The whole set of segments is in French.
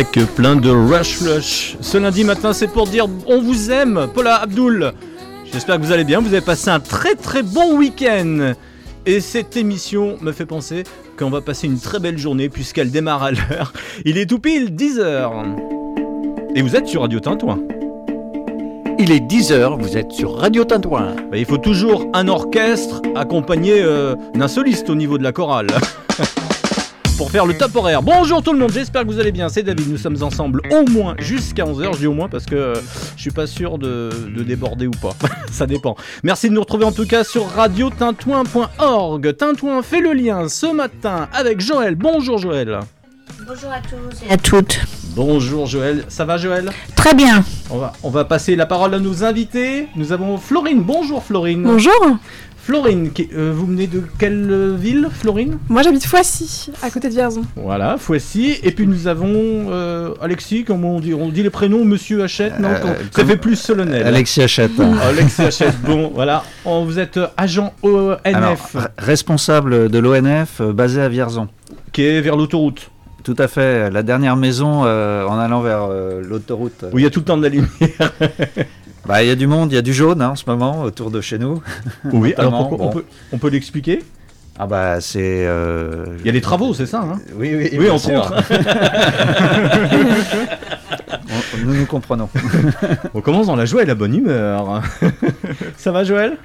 Avec plein de rush flush. Ce lundi matin, c'est pour dire on vous aime, Paula Abdul. J'espère que vous allez bien, vous avez passé un très très bon week-end. Et cette émission me fait penser qu'on va passer une très belle journée puisqu'elle démarre à l'heure. Il est tout pile 10h. Et vous êtes sur Radio Tintouin. Il est 10h, vous êtes sur Radio Tintouin. Bah, il faut toujours un orchestre accompagné euh, d'un soliste au niveau de la chorale. Pour faire le top horaire. Bonjour tout le monde, j'espère que vous allez bien. C'est David, nous sommes ensemble au moins jusqu'à 11h. Je dis au moins parce que euh, je suis pas sûr de, de déborder ou pas. Ça dépend. Merci de nous retrouver en tout cas sur radiotintouin.org. Tintouin fait le lien ce matin avec Joël. Bonjour Joël. Bonjour à tous et à toutes. Bonjour Joël, ça va Joël? Très bien. on va, on va passer la parole à nos invités. Nous avons Florine. Bonjour Florine. Bonjour, Florine, qui- euh, vous venez de quelle euh, ville Florine? Moi j'habite Foissy, à côté de Vierzon. Voilà, Foissy. Et puis nous avons euh, Alexis, comment on dit On dit les prénoms, Monsieur Hachette, non Euh, Ça fait plus solennel. Alexis Hachette. Alexis Hachette, bon, voilà. On- vous êtes agent ONF, responsable de l'ONF basé à Vierzon. qui est vers l'autoroute, Tout à fait, la dernière maison euh, en allant vers euh, l'autoroute. où il y a tout le temps de la lumière. Bah, il y a du monde, il y a du jaune hein, en ce moment autour de chez nous. Oui, alors pourquoi on peut, on peut l'expliquer? Ah bah c'est... euh, Il y a des travaux, c'est ça hein? Oui, oui, Oui, entre autres. Nous nous comprenons. On commence dans la joie et la bonne humeur. ça va Joël?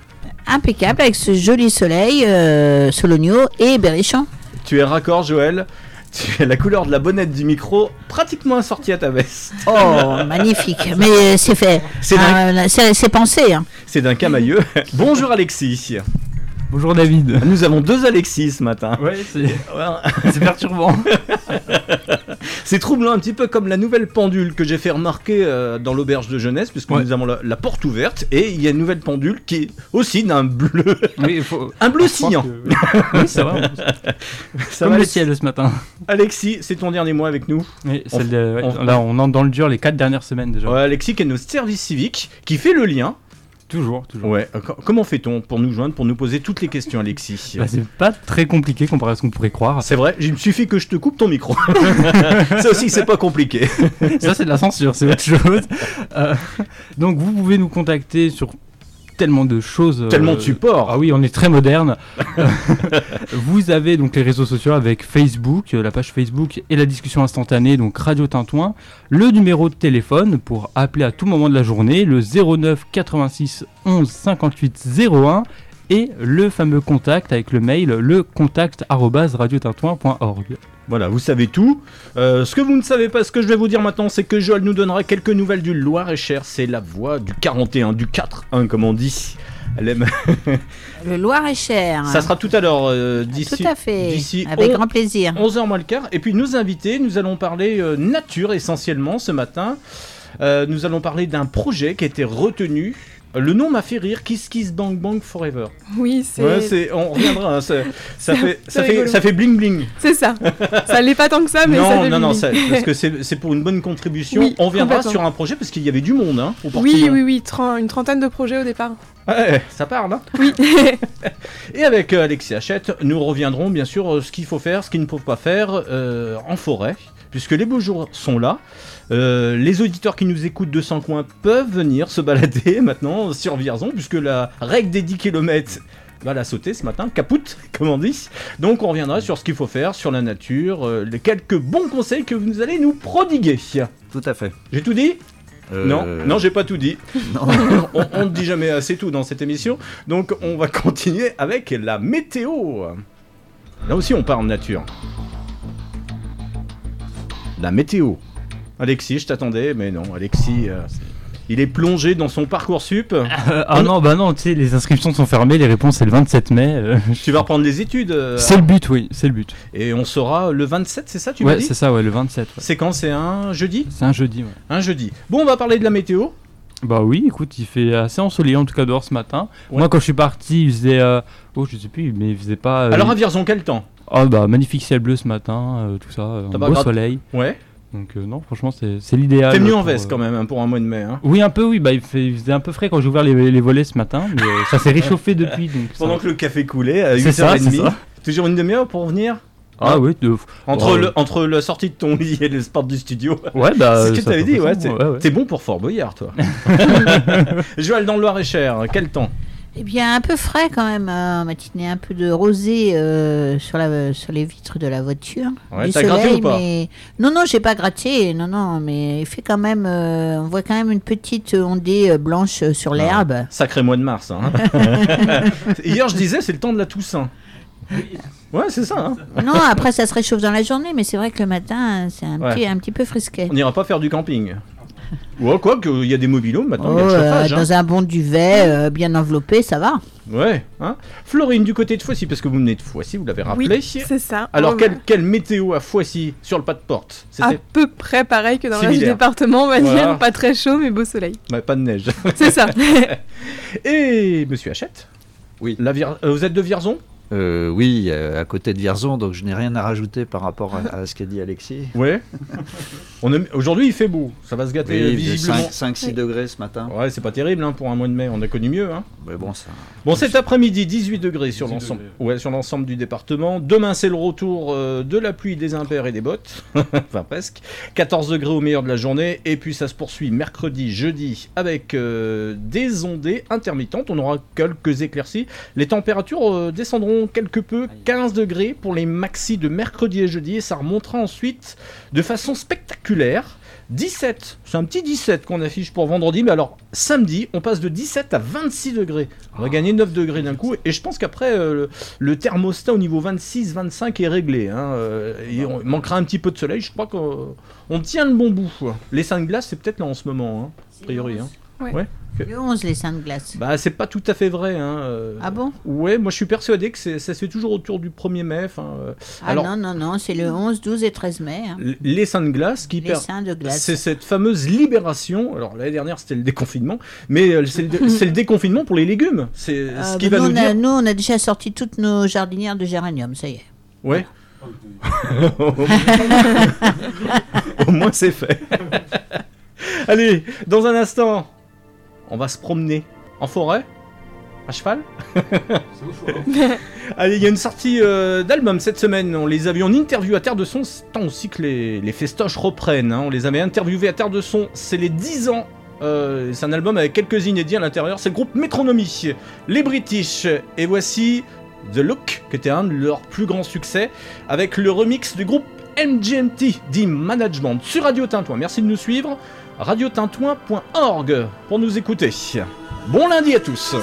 Impeccable avec ce joli soleil, euh, Sologno et Berrichon. Tu es raccord Joël? Tu as la couleur de la bonnette du micro pratiquement assortie à ta veste. Oh, magnifique. Mais euh, c'est fait. C'est Ah, c'est c'est pensé. hein. C'est d'un camailleux. Bonjour Alexis. Bonjour David. Nous avons deux Alexis ce matin. Ouais, c'est Ouais, c'est perturbant. C'est troublant, un petit peu comme la nouvelle pendule que j'ai fait remarquer euh, dans l'auberge de jeunesse, puisque Ouais. nous avons la, la porte ouverte et il y a une nouvelle pendule qui est aussi d'un bleu, Oui, il faut. un bleu sillant. que- Oui, en plus. Ça Comme va, le ciel ce matin. Alexis, c'est ton dernier mois avec nous. Oui, On- celle de- ouais, on- Là, on entre dans le dur les quatre dernières semaines déjà. Ouais, Alexis qui est notre service civique, qui fait le lien. Toujours, toujours. Ouais, euh, co- comment fait-on pour nous joindre, pour nous poser toutes les questions, Alexis? Bah, c'est pas très compliqué comparé à ce qu'on pourrait croire. C'est vrai, il me suffit que je te coupe ton micro. Ça aussi, c'est pas compliqué. Ça, c'est de la censure, c'est autre chose. Euh, donc, vous pouvez nous contacter sur tellement de choses. euh, Tellement de supports. Ah oui, on est très moderne. Vous avez donc les réseaux sociaux avec Facebook, euh, la page Facebook et la discussion instantanée, donc Radio Tintouin. Le numéro de téléphone pour appeler à tout moment de la journée, le 09 86 11 58 01. Et le fameux contact avec le mail, le contact arobase radiotintouin.org. Voilà, vous savez tout. Euh, ce que vous ne savez pas, ce que je vais vous dire maintenant, c'est que Joël nous donnera quelques nouvelles du Loir-et-Cher. C'est la voix du 41, du 4-1, comme on dit. Elle aime. Le Loir-et-Cher. Ça sera tout à l'heure, euh, d'ici Tout à fait. d'ici Avec on- grand plaisir. 11h moins le quart. Et puis nos invités, nous allons parler euh, nature essentiellement ce matin. Euh, nous allons parler d'un projet qui a été retenu. Le nom m'a fait rire, Kiss Kiss Bang Bang Forever. Oui, c'est Ouais, c'est, on reviendra. hein, ça, ça fait, ça fait, ça fait bling bling. c'est ça. ça l'est pas tant que ça, mais ça non, fait non, non, ça- bling. parce que c'est, c'est pour une bonne contribution. Oui, on viendra sur un projet parce qu'il y avait du monde hein, au Oui, oui, oui, une trentaine de projets au départ. Ouais, ça parle. Hein. Oui. Et avec euh, Alexis Hachette, nous reviendrons bien sûr euh, ce qu'il faut faire, ce qu'il ne faut pas faire euh, en forêt, puisque les beaux jours sont là. Euh, les auditeurs qui nous écoutent de 100 coins peuvent venir se balader maintenant sur Vierzon, puisque la règle des 10 km va la sauter ce matin, capoute, comme on dit. Donc on reviendra sur ce qu'il faut faire, sur la nature, euh, les quelques bons conseils que vous allez nous prodiguer. Tout à fait. J'ai tout dit Euh, Non, non, j'ai pas tout dit. non. on, on ne dit jamais assez tout dans cette émission. Donc on va continuer avec la météo. Là aussi on parle nature. La météo. Alexis, je t'attendais, mais non, Alexis, euh, il est plongé dans son parcours sup. Euh, ah non, bah non, tu sais, les inscriptions sont fermées, les réponses c'est le 27 mai. euh, Tu vas reprendre des études. euh, c'est le but, oui, c'est le but. et on sera le 27, c'est ça, tu m'as Ouais, dit c'est ça, ouais, le 27. ouais. C'est quand C'est un jeudi C'est un jeudi, ouais. Un jeudi. Bon, on va parler de la météo. Bah oui, écoute, il fait assez ensoleillé en tout cas dehors ce matin. Ouais. Moi quand je suis parti, il faisait... euh, Oh, je sais plus, mais il faisait pas... euh, Alors à Vierzon, quel temps? Oh bah magnifique ciel bleu ce matin, euh, tout ça, euh, un T'as pas beau soleil. Ouais. Donc euh, non, franchement c'est l'idéal. T'es venu en veste euh, quand même hein, pour un mois de mai. hein. Oui un peu oui, bah il, fait, il faisait un peu frais quand j'ai ouvert les, les volets ce matin, mais euh, ça s'est réchauffé depuis. Donc ça- Pendant que le café coulait à C'est ça, c'est 8h30. ça. Toujours une demi-heure pour venir? Ah oui, de... Entre, Ouais. le, entre la sortie de ton lit et le sport du studio. ouais bah... c'est ce que t'avais dit, ouais. façon, T'es ouais, ouais. t'es bon pour Fort Boyard, toi. Joël dans le Loir-et-Cher, quel temps? Eh bien, un peu frais quand même, euh, en matinée, un peu de rosé euh, sur, la, sur les vitres de la voiture. Ouais, du gratté soleil, ou pas mais... Non, non, j'ai pas gratté, non, non, mais il fait quand même, euh, on voit quand même une petite ondée euh, blanche euh, sur l'herbe. Sacré mois de mars. hein. Hier, je disais, c'est le temps de la Toussaint. Ouais, c'est ça. hein. non, après ça se réchauffe dans la journée, mais c'est vrai que le matin, c'est un, Ouais. petit, un petit peu frisquet. On n'ira pas faire du camping. Ouais, quoi qu'il y a des mobilos maintenant, Oh, il y a le euh, chauffage. hein. dans un bon duvet euh, bien enveloppé, ça va. Ouais. Hein. Florine, du côté de Foissy, parce que vous venez de Foissy, vous l'avez rappelé. Oui, c'est ça. Alors, quelle, ouais. quelle météo à Foissy sur le pas de porte À peu près pareil que dans le reste du Similaire. département, on va Voilà. dire. Pas très chaud, mais beau soleil. Ouais, pas de neige. C'est ça. Et monsieur Hachette Oui. La Vier- euh, vous êtes de Vierzon? Euh, oui, euh, à côté de Vierzon, donc je n'ai rien à rajouter par rapport à, à ce qu'a dit Alexis. Aime- Aujourd'hui, il fait beau. Ça va se gâter visiblement. 5-6 degrés ce matin. Ouais, c'est pas terrible hein, pour un mois de mai. On a connu mieux. Hein. Mais bon, ça. Bon, cet après-midi, 18 degrés sur 18 l'ensemble ouais, sur l'ensemble du département. Demain, c'est le retour euh, de la pluie, des impairs et des bottes. enfin, presque. 14 degrés au meilleur de la journée. Et puis, ça se poursuit mercredi, jeudi, avec euh, des ondées intermittentes. On aura quelques éclaircies. Les températures euh, quelque peu. 15 degrés pour les maxis de mercredi et jeudi. Et ça remontera ensuite de façon spectaculaire. 17, c'est un petit 17 qu'on affiche pour vendredi, mais alors samedi, on passe de 17 à 26 degrés. On va gagner 9 degrés d'un coup, et je pense qu'après, euh, le, le thermostat au niveau 26-25 est réglé. hein, euh, et on- il manquera un petit peu de soleil, je crois qu'on on tient le bon bout. quoi. Les seins de glace, c'est peut-être là en ce moment, hein, a priori. hein. Le 11, les seins de glace. Bah, c'est pas tout à fait vrai. Hein, euh, Ah bon? Ouais, moi je suis persuadé que ça se fait toujours autour du 1er mai. euh, Ah alors, non, non, non, c'est le 11, 12 et 13 mai. hein. les seins de glace qui Les per- seins de glace. C'est cette fameuse libération. Alors l'année dernière c'était le déconfinement, mais euh, c'est le, c'est le déconfinement pour les légumes. C'est Euh, ce qui bah, va nous, nous on a, dire. nous, on a déjà sorti toutes nos jardinières de géranium, ça y est. Ouais. Au moins c'est fait. Allez, dans un instant, on va se promener en forêt, à cheval. Allez, il y a une sortie euh, d'album cette semaine. On les avait en interview à Terre de Son. C'est temps aussi que les, les festoches reprennent. hein. On les avait interviewés à Terre de Son. C'est les 10 ans. Euh, c'est un album avec quelques inédits à l'intérieur. C'est le groupe Metronomy, les British. Et voici The Look, qui était un de leurs plus grands succès, avec le remix du groupe MGMT, dit Management, sur Radio Tintouin. Merci de nous suivre. radiotintouin.org pour nous écouter. Bon lundi à tous.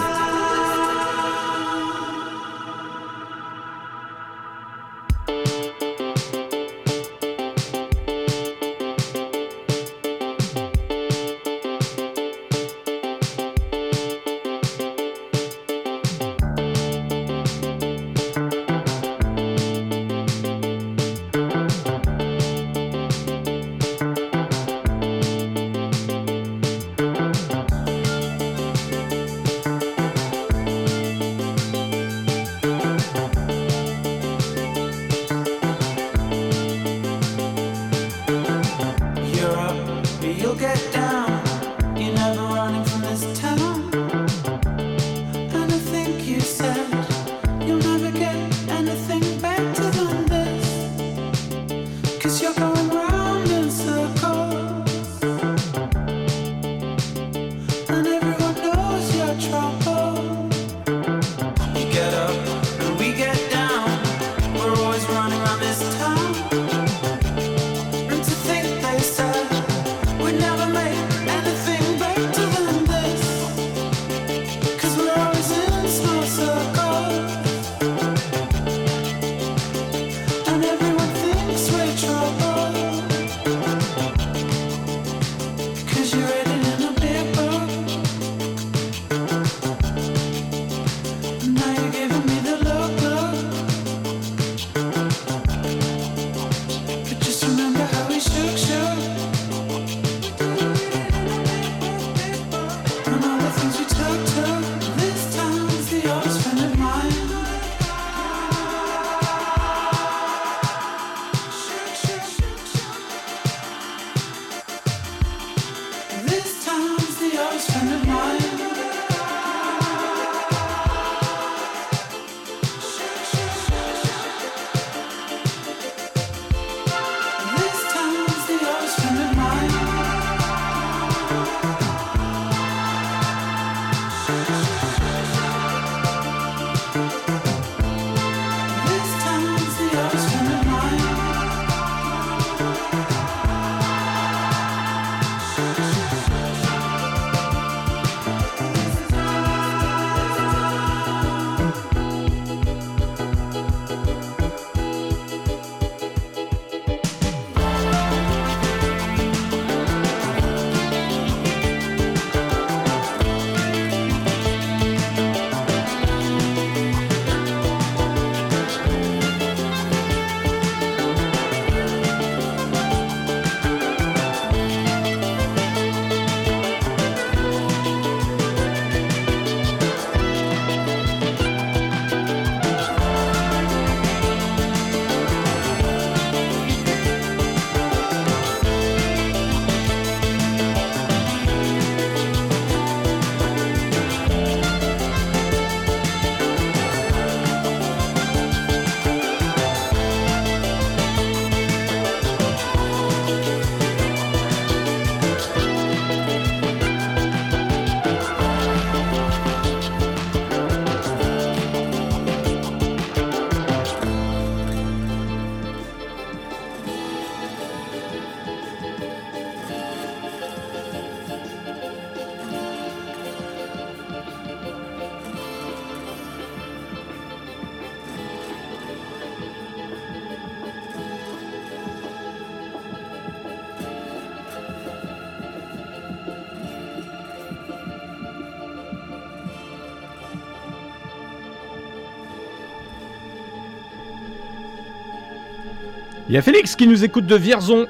Il y a Félix qui nous écoute de Vierzon.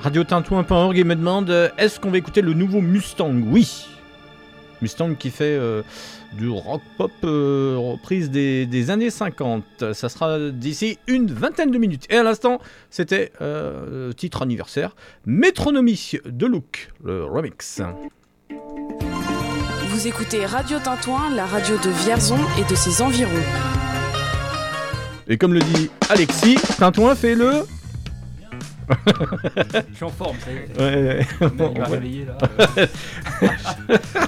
Radiotintouin.org et me demande euh, est-ce qu'on va écouter le nouveau Mustang? Oui. Mustang qui fait euh, du rock pop euh, reprise des, des années 50. Ça sera d'ici une vingtaine de minutes. Et à l'instant, c'était titre anniversaire Métronomie de Look, le remix. Vous écoutez Radio Tintouin, la radio de Vierzon et de ses environs. Et comme le dit Alexis, Tintouin fait le. Je suis en forme, ça y est. Ouais, ouais. Il va réveiller là.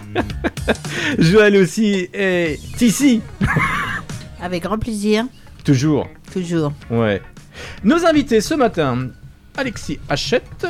Joël aussi est ici, Avec grand plaisir, toujours. toujours. Ouais. Nos invités ce matin, Alexis Hachette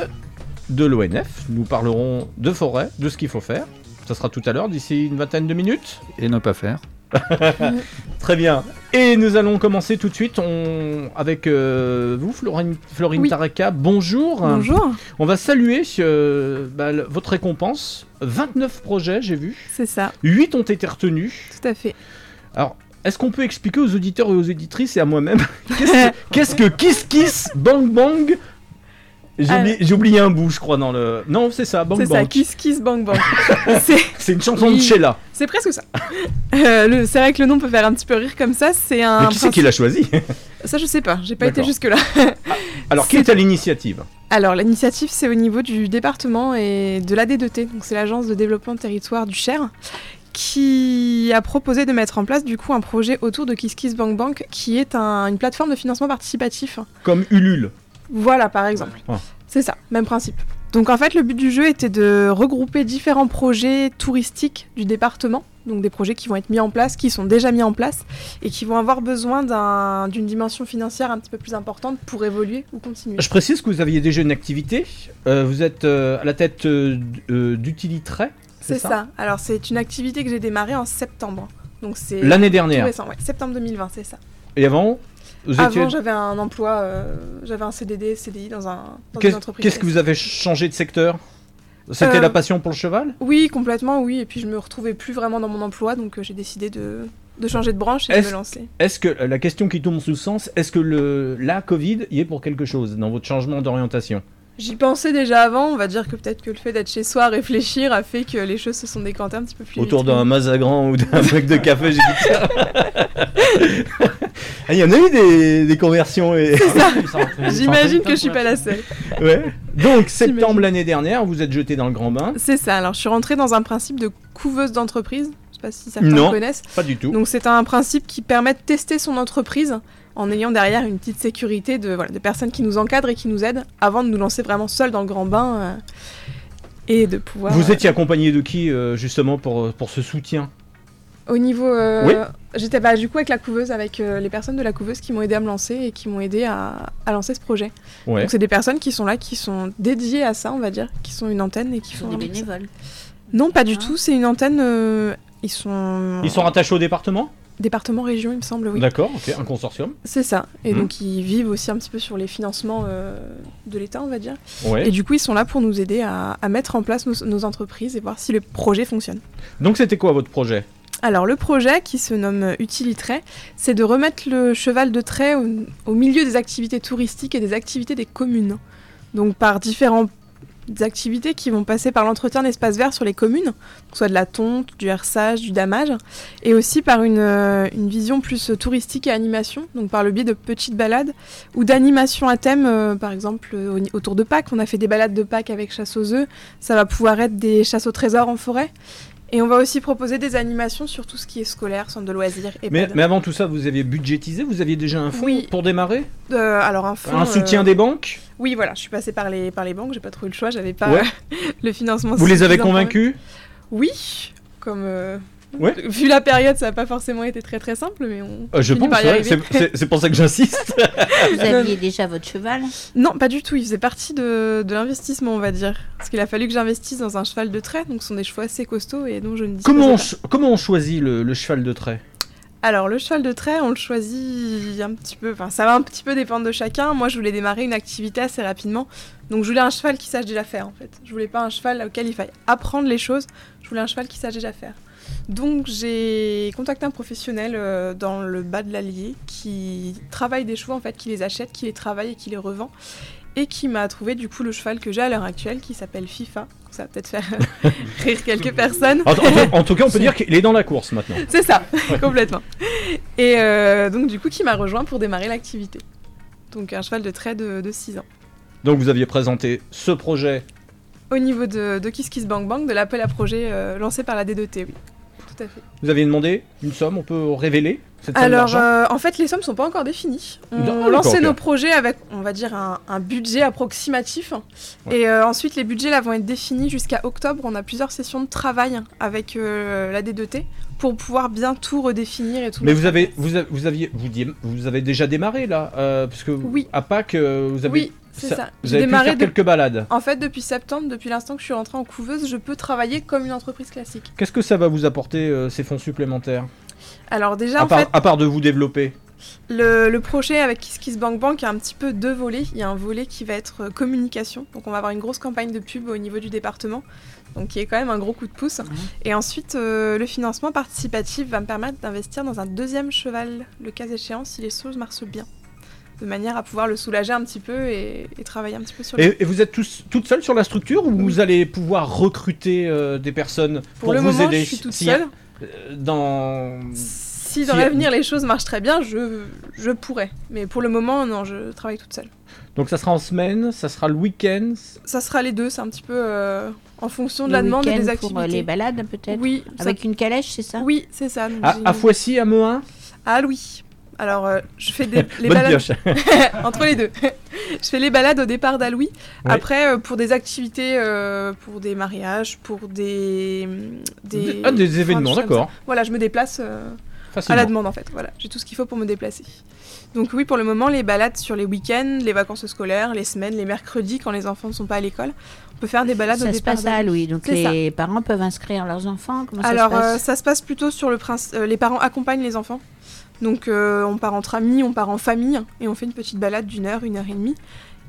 de l'ONF. Nous parlerons de forêt, de ce qu'il faut faire. Ça sera tout à l'heure, d'ici une vingtaine de minutes. Et ne pas faire. Très bien. Et nous allons commencer tout de suite on... avec euh, vous, Florine, Florine Oui. Tareka. Bonjour. Bonjour, On va saluer euh, bah, votre récompense. 29 projets, j'ai vu. c'est ça, 8 ont été retenus. tout à fait. Alors, est-ce qu'on peut expliquer aux auditeurs et aux éditrices et à moi-même qu'est-ce que, qu'est-ce que Kiss Kiss Bang Bang J'ai oublié, j'ai oublié un bout, je crois, dans le. Non, c'est ça, Bang C'est ça, Bang. Kiss Kiss Bang Bang. c'est une chanson Oui. de Sheila. c'est presque ça. Euh, c'est vrai que le nom peut faire un petit peu rire comme ça. C'est un. Mais qui c'est qui l'a choisi? Ça, je sais pas, j'ai pas été D'accord. jusque-là. Alors, qui est à l'initiative? Alors, l'initiative, c'est au niveau du département et de l'AD2T, donc c'est l'agence de développement de territoire du Cher, qui a proposé de mettre en place du coup un projet autour de Kiss Kiss Bank Bank, qui est un- une plateforme de financement participatif. Comme Ulule. Voilà, par exemple. C'est ça, même principe. Donc en fait, le but du jeu était de regrouper différents projets touristiques du département, donc des projets qui vont être mis en place, qui sont déjà mis en place, et qui vont avoir besoin d'un- d'une dimension financière un petit peu plus importante pour évoluer ou continuer. Je précise que vous aviez déjà une activité. Euh, vous êtes euh, à la tête euh, euh, d'Utilitrait. C'est ça. Alors c'est une activité que j'ai démarrée en septembre. L'année tout dernière. récent, ouais. septembre 2020, c'est ça. Et avant vous étiez- Avant, j'avais un emploi, euh, j'avais un CDD, CDI dans, un, dans une entreprise. qu'est-ce que vous avez changé de secteur? C'était Euh, la passion pour le cheval? Oui, complètement, oui. Et puis je me retrouvais plus vraiment dans mon emploi, donc euh, j'ai décidé de, de changer de branche et de Est-ce- me lancer. Est-ce que la question qui tombe sous le sens, est-ce que le la Covid y est pour quelque chose dans votre changement d'orientation? J'y pensais déjà avant, on va dire que peut-être que le fait d'être chez soi à réfléchir a fait que les choses se sont décantées un petit peu plus Autour d'un mazagran ou d'un mec de café, j'ai dit ça. Ah, Il y en a eu des, des conversions. Et... J'imagine que je suis pas la seule. Ouais. Donc, septembre l'année dernière, vous êtes jeté dans le grand bain. C'est ça, alors je suis rentrée dans un principe de couveuse d'entreprise. Je sais pas si certains Non. connaissent. Pas du tout. Donc c'est un principe qui permet de tester son entreprise en ayant derrière une petite sécurité de, voilà, de personnes qui nous encadrent et qui nous aident avant de nous lancer vraiment seul dans le grand bain euh, et de pouvoir... Vous euh, étiez accompagné de qui, euh, justement, pour, pour ce soutien? Au niveau... euh, Oui. J'étais bah, du coup avec la couveuse, avec euh, les personnes de la couveuse qui m'ont aidé à me lancer et qui m'ont aidé à, à lancer ce projet. Ouais. Donc c'est des personnes qui sont là, qui sont dédiées à ça, on va dire, qui sont une antenne et qui Ils font... sont des bénévoles. Non, pas du Ah. tout, c'est une antenne... euh, ils sont... Ils sont rattachés au département? Département, région, il me semble, oui. D'accord, ok, un consortium. C'est ça. Et Mhm. donc ils vivent aussi un petit peu sur les financements euh, de l'État, on va dire. Ouais. Et du coup, ils sont là pour nous aider à, à mettre en place nos, nos entreprises et voir si le projet fonctionne. Donc, c'était quoi votre projet? Alors le projet, qui se nomme Utilitrait, c'est de remettre le cheval de trait au, au milieu des activités touristiques et des activités des communes. Donc par différentes activités qui vont passer par l'entretien d'espaces verts sur les communes, soit de la tonte, du herçage, du damage, et aussi par une, euh, une vision plus touristique et animation, donc par le biais de petites balades ou d'animations à thème, euh, par exemple euh, au- autour de Pâques. On a fait des balades de Pâques avec chasse aux œufs, ça va pouvoir être des chasses au trésor en forêt. Et on va aussi proposer des animations sur tout ce qui est scolaire, centre de loisirs et mais, mais avant tout ça, vous aviez budgétisé Vous aviez déjà un fonds Oui. pour démarrer alors un fonds, Un soutien euh, des banques Oui, voilà, je suis passée par les, par les banques, j'ai pas trouvé le choix, j'avais pas Ouais. euh, le financement. Vous les avez convaincus Oui, comme. euh, Ouais. Vu la période, ça n'a pas forcément été très très simple, mais on. Euh, Je finit pense, par y ouais, arriver. c'est- pour ça que j'insiste. Vous aviez déjà votre cheval? Non, pas du tout. Il faisait partie de, de l'investissement, on va dire. Parce qu'il a fallu que j'investisse dans un cheval de trait, donc ce sont des chevaux assez costauds et dont je ne disposais comment, on, comment on choisit le, le cheval de trait? Alors, le cheval de trait, on le choisit un petit peu. Enfin, ça va un petit peu dépendre de chacun. Moi, je voulais démarrer une activité assez rapidement. Donc, je voulais un cheval qui sache déjà faire, en fait. Je voulais pas un cheval auquel il faille apprendre les choses. Je voulais un cheval qui sache déjà faire. Donc j'ai contacté un professionnel euh, dans le bas de l'Allier qui travaille des chevaux en fait, qui les achète, qui les travaille et qui les revend. Et qui m'a trouvé du coup le cheval que j'ai à l'heure actuelle qui s'appelle FIFA. Ça va peut-être faire rire quelques personnes. En, en- en tout cas, on peut dire qu'il est dans la course maintenant. C'est ça, complètement. Et euh, donc du coup qui m'a rejoint pour démarrer l'activité. Donc un cheval de trait de, de 6 ans. Donc vous aviez présenté ce projet. Au niveau de, de Kiss Kiss Bang Bang, de l'appel à projet euh, lancé par la D2T, oui. Tout à fait. Vous aviez demandé une somme, on peut révéler cette somme Alors, d'argent? euh, en fait, les sommes sont pas encore définies. On D'accord, lançait nos projets avec, on va dire, un, un budget approximatif. Et euh, ensuite, les budgets là vont être définis jusqu'à octobre. On a plusieurs sessions de travail avec euh, la D2T pour pouvoir bien tout redéfinir et tout. Mais vous avez, vous, avez- vous aviez, vous, vous avez déjà démarré là, euh, parce que Oui. à Pâques, vous avez, Oui, c'est ça. vous J'ai avez pu démarré faire de- quelques balades. En fait, depuis septembre, depuis l'instant que je suis rentrée en couveuse, je peux travailler comme une entreprise classique. Qu'est-ce que ça va vous apporter euh, ces fonds supplémentaires? Alors déjà, à, en part, fait, à part de vous développer Le, le projet avec Kiss Kiss Bank Bank a un petit peu deux volets. Il y a un volet qui va être euh, communication. Donc on va avoir une grosse campagne de pub au niveau du département. Donc qui est quand même un gros coup de pouce. Et ensuite, euh, le financement participatif va me permettre d'investir dans un deuxième cheval, le cas échéant, si les choses marchent bien. De manière à pouvoir le soulager un petit peu et, et travailler un petit peu sur le... et, et vous êtes tous, toute seule sur la structure ou vous allez pouvoir recruter euh, des personnes pour, Pour le vous moment, aider je suis toute si- seule. euh, dans Si dans si- l'avenir les choses marchent très bien, je, je pourrais. Mais pour le moment, non, je travaille toute seule. donc ça sera en semaine, ça sera le week-end. Ça sera les deux, c'est un petit peu euh, en fonction de Le la demande et des pour activités. les balades peut-être Oui, ça- Avec une calèche, c'est ça? Oui, c'est ça. À, à Foissy, à Meuin. Ah oui. Alors, euh, je fais des, les balades entre les deux. je fais les balades au départ d'Aloui. Ouais. Après, euh, pour des activités, euh, pour des mariages, pour des des, Ah, des enfin, événements, d'accord. Voilà, je me déplace euh, à la demande en fait. Voilà, j'ai tout ce qu'il faut pour me déplacer. Donc oui, pour le moment, les balades sur les week-ends, les vacances scolaires, les semaines, les mercredis quand les enfants ne sont pas à l'école, on peut faire des balades au Ça se départ passe à. Louis. Donc ça. les parents peuvent inscrire leurs enfants. Comment Alors, ça se euh, passe? ça se passe plutôt sur le principe. les parents accompagnent les enfants. Donc, euh, on part entre amis, on part en famille, et on fait une petite balade d'une heure, une heure et demie.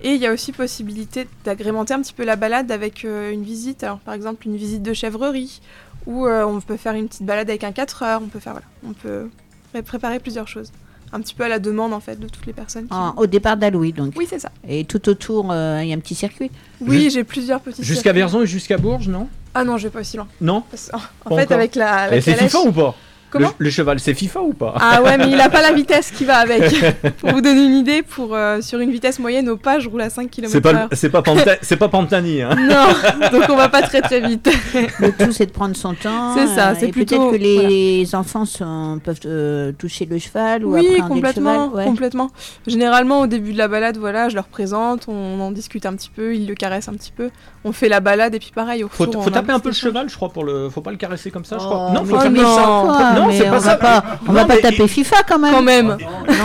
Et il y a aussi possibilité d'agrémenter un petit peu la balade avec euh, une visite. Alors, par exemple, une visite de chèvrerie, ou euh, on peut faire une petite balade avec un 4 heures. On peut faire, voilà, on peut pré- préparer plusieurs choses. Un petit peu à la demande, en fait, de toutes les personnes. qui- En- Au départ d'Alouis, donc. Oui, c'est ça. Et tout autour, euh, il y a un petit circuit. Oui, j'ai plusieurs petits. Jusqu'à. Verzon et jusqu'à Bourges, non? Ah non, je vais pas aussi loin. Non? Parce- En, Pas fait, encore. avec la, la Et C'est FIFA ou pas? Comment le, le cheval, c'est FIFA ou pas Ah ouais, mais il a pas la vitesse qui va avec. pour vous donner une idée, pour, euh, sur une vitesse moyenne au pas, je roule à 5 km C'est pas, le- c'est pas, Panta- c'est pas Pantani, hein Non, donc on va pas très très vite. Le tout, c'est de prendre son temps. C'est ça, euh, c'est et plutôt- Peut-être que les enfants sont- peuvent euh, toucher le cheval ou Oui, appréhender le complètement, cheval. ouais. complètement. Généralement, au début de la balade, voilà, je leur présente, on en discute un petit peu, ils le caressent un petit peu. On fait la balade et puis pareil, au Faut, retour, faut taper un peu le cheval, je crois, pour le. Faut pas le caresser comme ça, je crois. Oh, non, faut oh taper non. ça. Quoi, Non, mais c'est pas on ça. Va pas, on Non, va pas mais taper FIFA quand même. Quand même. Non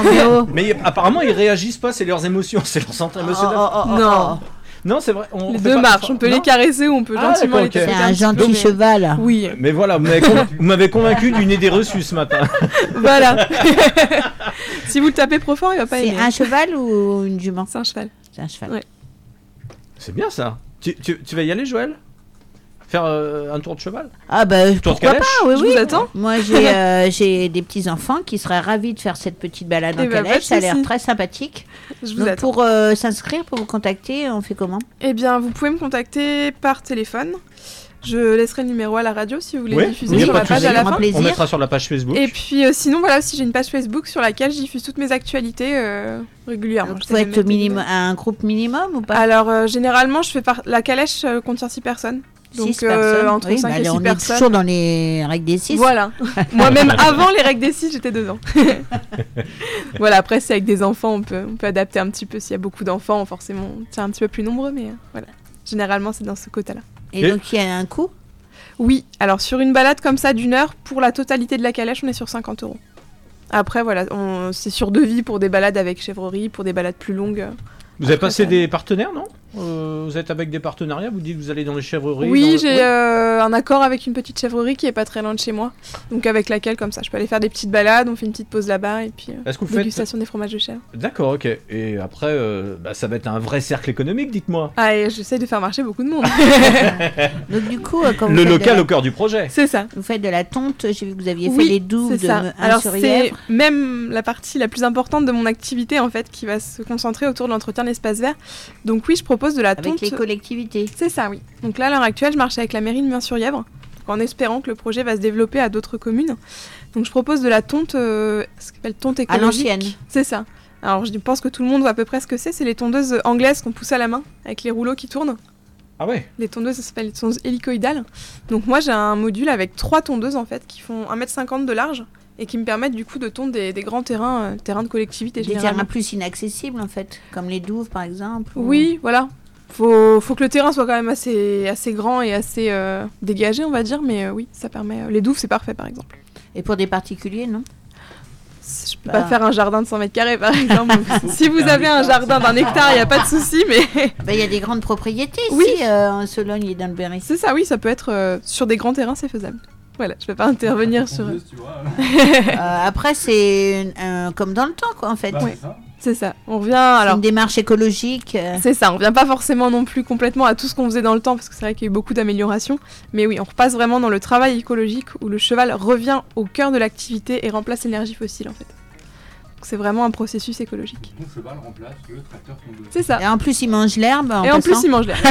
mais oh. Mais apparemment, ils réagissent pas, c'est leurs émotions, c'est leur centre émotionnel. Oh, oh, oh, oh, Non. Non, c'est vrai. On Les deux pas- marches, on peut Non les caresser ou on peut Ah, gentiment les. C'est un gentil peu, mais- cheval. Oui, Mais voilà, vous m'avez con- vous m'avez convaincu d'une idée reçue ce matin. voilà. si vous le tapez trop fort, il va pas C'est aimer. un cheval ou une jument? C'est un cheval. C'est un cheval. Ouais. C'est bien ça. Tu, tu- tu vas y aller, Joël? Faire euh, un tour de cheval? Ah bah Tour de pourquoi calèche? pas, oui, Je oui. vous attends. Moi j'ai euh, j'ai des petits enfants qui seraient ravis de faire cette petite balade en ben, pas de calèche. Ça a l'air très sympathique. Je vous Donc attends. pour euh, s'inscrire, pour vous contacter, on fait comment? Eh bien, vous pouvez me contacter par téléphone. Je laisserai le numéro à la radio si vous voulez diffuser oui, sur la de page souci. à la fin. plaisir. On mettra sur la page Facebook. Et puis euh, sinon, voilà, si j'ai une page Facebook sur laquelle je diffuse toutes mes actualités euh, régulièrement. Il Je faut être minimum, un groupe minimum ou pas? Alors, euh, généralement, je fais par... la calèche euh, contient 6 personnes. Donc, Six euh, personnes. entre Oui, 5 bah, et 6 on est personnes. toujours dans les règles des 6. Voilà. Moi-même, avant les règles des 6, j'étais dedans. voilà, après, c'est avec des enfants, on peut, on peut adapter un petit peu. S'il y a beaucoup d'enfants, forcément, c'est un petit peu plus nombreux, mais euh, voilà. Généralement, c'est dans ce quota-là. Et Et- donc il y a un coût? Oui, alors sur une balade comme ça d'une heure, pour la totalité de la calèche, on est sur 50 euros. Après, voilà, on- c'est sur devis pour des balades avec chèvrerie, pour des balades plus longues. Vous avez passé ça- des partenaires, non? Euh, Vous êtes avec des partenariats Vous dites que vous allez dans les chèvreries Oui, le- j'ai euh, un accord avec une petite chèvrerie qui est pas très loin de chez moi. Donc avec laquelle, comme ça, je peux aller faire des petites balades, on fait une petite pause là-bas et puis euh, Est-ce que vous faites dégustation des fromages de chèvre. D'accord, ok. Et après, euh, bah, ça va être un vrai cercle économique, dites-moi. Ah, et j'essaie de faire marcher beaucoup de monde. Donc du coup, quand vous Le local au cœur du projet. c'est ça. Vous faites de la tonte, j'ai vu que vous aviez fait les douves c'est de ça. Alors c'est même la partie la plus importante de mon activité en fait qui va se concentrer autour de l'entretien de l'espace vert. Donc oui, je propose de la avec tonte. les collectivités. C'est ça, oui. Donc là, à l'heure actuelle, je marche avec la mairie de Mien-sur-Yèvre, en espérant que le projet va se développer à d'autres communes. Donc je propose de la tonte, euh, ce qu'on appelle tonte À écologique. l'ancienne. C'est ça. Alors je pense que tout le monde voit à peu près ce que c'est. C'est les tondeuses anglaises qu'on pousse à la main, avec les rouleaux qui tournent. Ah ouais? Les tondeuses, ça s'appelle les tondeuses hélicoïdales. Donc moi, j'ai un module avec trois tondeuses, en fait, qui font 1m50 de large et qui me permettent du coup de tondre des, des grands terrains, euh, terrains de collectivité Des terrains plus inaccessibles en fait, comme les douves par exemple. ou- Oui, voilà. Faut, faut que le terrain soit quand même assez, assez grand et assez euh, dégagé, on va dire, mais euh, oui, ça permet. les douves, c'est parfait, par exemple. Et pour des particuliers, non? Je peux Bah. pas faire un jardin de 100 mètres carrés, par exemple. si vous avez un jardin d'un hectare, il n'y a pas de souci, mais Bah, Il y a des grandes propriétés Oui. ici, euh, en Sologne et dans le Berry. c'est ça, oui, ça peut être euh, sur des grands terrains, c'est faisable. Voilà, je peux pas intervenir sur. Euh, après, c'est euh, comme dans le temps, quoi, en fait. Ouais. C'est ça. On revient C'est alors. une démarche écologique. euh, C'est ça, on revient pas forcément non plus complètement à tout ce qu'on faisait dans le temps, parce que c'est vrai qu'il y a eu beaucoup d'améliorations. Mais oui, on repasse vraiment dans le travail écologique où le cheval revient au cœur de l'activité et remplace l'énergie fossile en fait. Donc c'est vraiment un processus écologique. Mon cheval remplace le tracteur. C'est ça. Et en plus, il mange l'herbe. Et en plus, il mange l'air.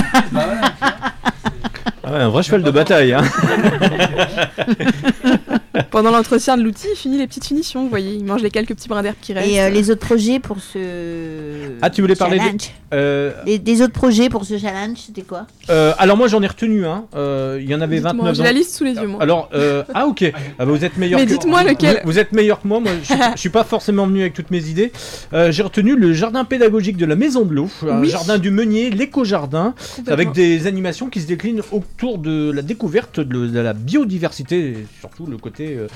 Ah ouais, un vrai cheval de bataille. Hein. Pendant l'entretien de l'outil, il finit les petites finitions, vous voyez. Il mange les quelques petits brins d'herbe qui restent. Et euh, les autres projets pour ce. Ah, tu voulais parler des- challenge Euh, des autres projets pour ce challenge, c'était quoi? Euh, alors moi j'en ai retenu un. Euh, Il y en avait Dites-moi, 29 J'ai la liste sous les yeux, moi. Alors, euh, ah ok, Ah, bah, vous êtes meilleur Mais que dites-moi lequel. Vous, vous êtes meilleur que moi, moi je, suis- je suis pas forcément venu avec toutes mes idées. Euh, J'ai retenu le jardin pédagogique de la Maison de l'eau, un Oui. jardin du Meunier, l'éco-jardin, avec des animations qui se déclinent autour de la découverte de, de la biodiversité, et surtout le côté euh,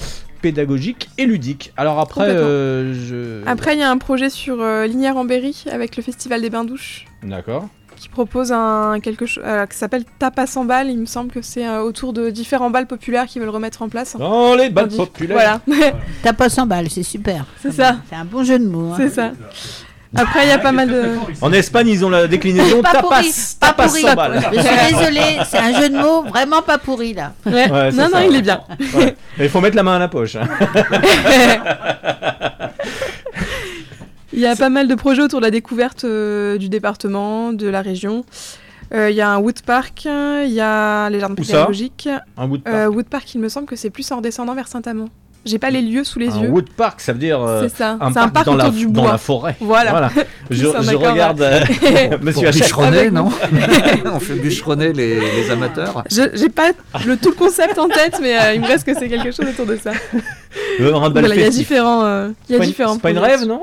pédagogique et ludique. Alors après, euh, je... Après, il y a un projet sur euh, Lignières en Berry avec le Festival des Bains Douches. D'accord. qui propose un quelque chose euh, qui s'appelle tapas en balles. Il me semble que c'est euh, autour de différents balles populaires qu'ils veulent remettre en place. Dans les balles populaires. Voilà, T'as pas 100 balles, c'est super. c'est ça, C'est un bon jeu de mots. hein. c'est ça. Après, il y a pas mal de. En Espagne, ils ont la déclinaison Pas tapas, pourri, pas tapas pourri. Je suis désolée, c'est un jeu de mots vraiment pas pourri là. Ouais. Ouais, c'est non, non, il est bien. Ouais. Mais il faut mettre la main à la poche. Il y a pas mal de projets autour de la découverte euh, du département, de la région. Euh, Il y a un wood park, il y a les jardins pédagogiques. Un wood park. Euh, wood park, il me semble que c'est plus en descendant vers Saint-Amand. J'ai pas les lieux sous les un yeux. wood park, ça veut dire euh, c'est ça. un C'est un parc dans, autour la, du dans bois. la forêt. Voilà. Je, un je accord, regarde euh, Monsieur bûcheronner, Avec- non On fait bûcheronner les, les amateurs. Je- J'ai pas le, tout le concept en tête, mais euh, il me reste que c'est quelque chose autour de ça. Le Voilà, il y a différents. euh, il y a C'est pas une- différents. C'est pas une rêve, non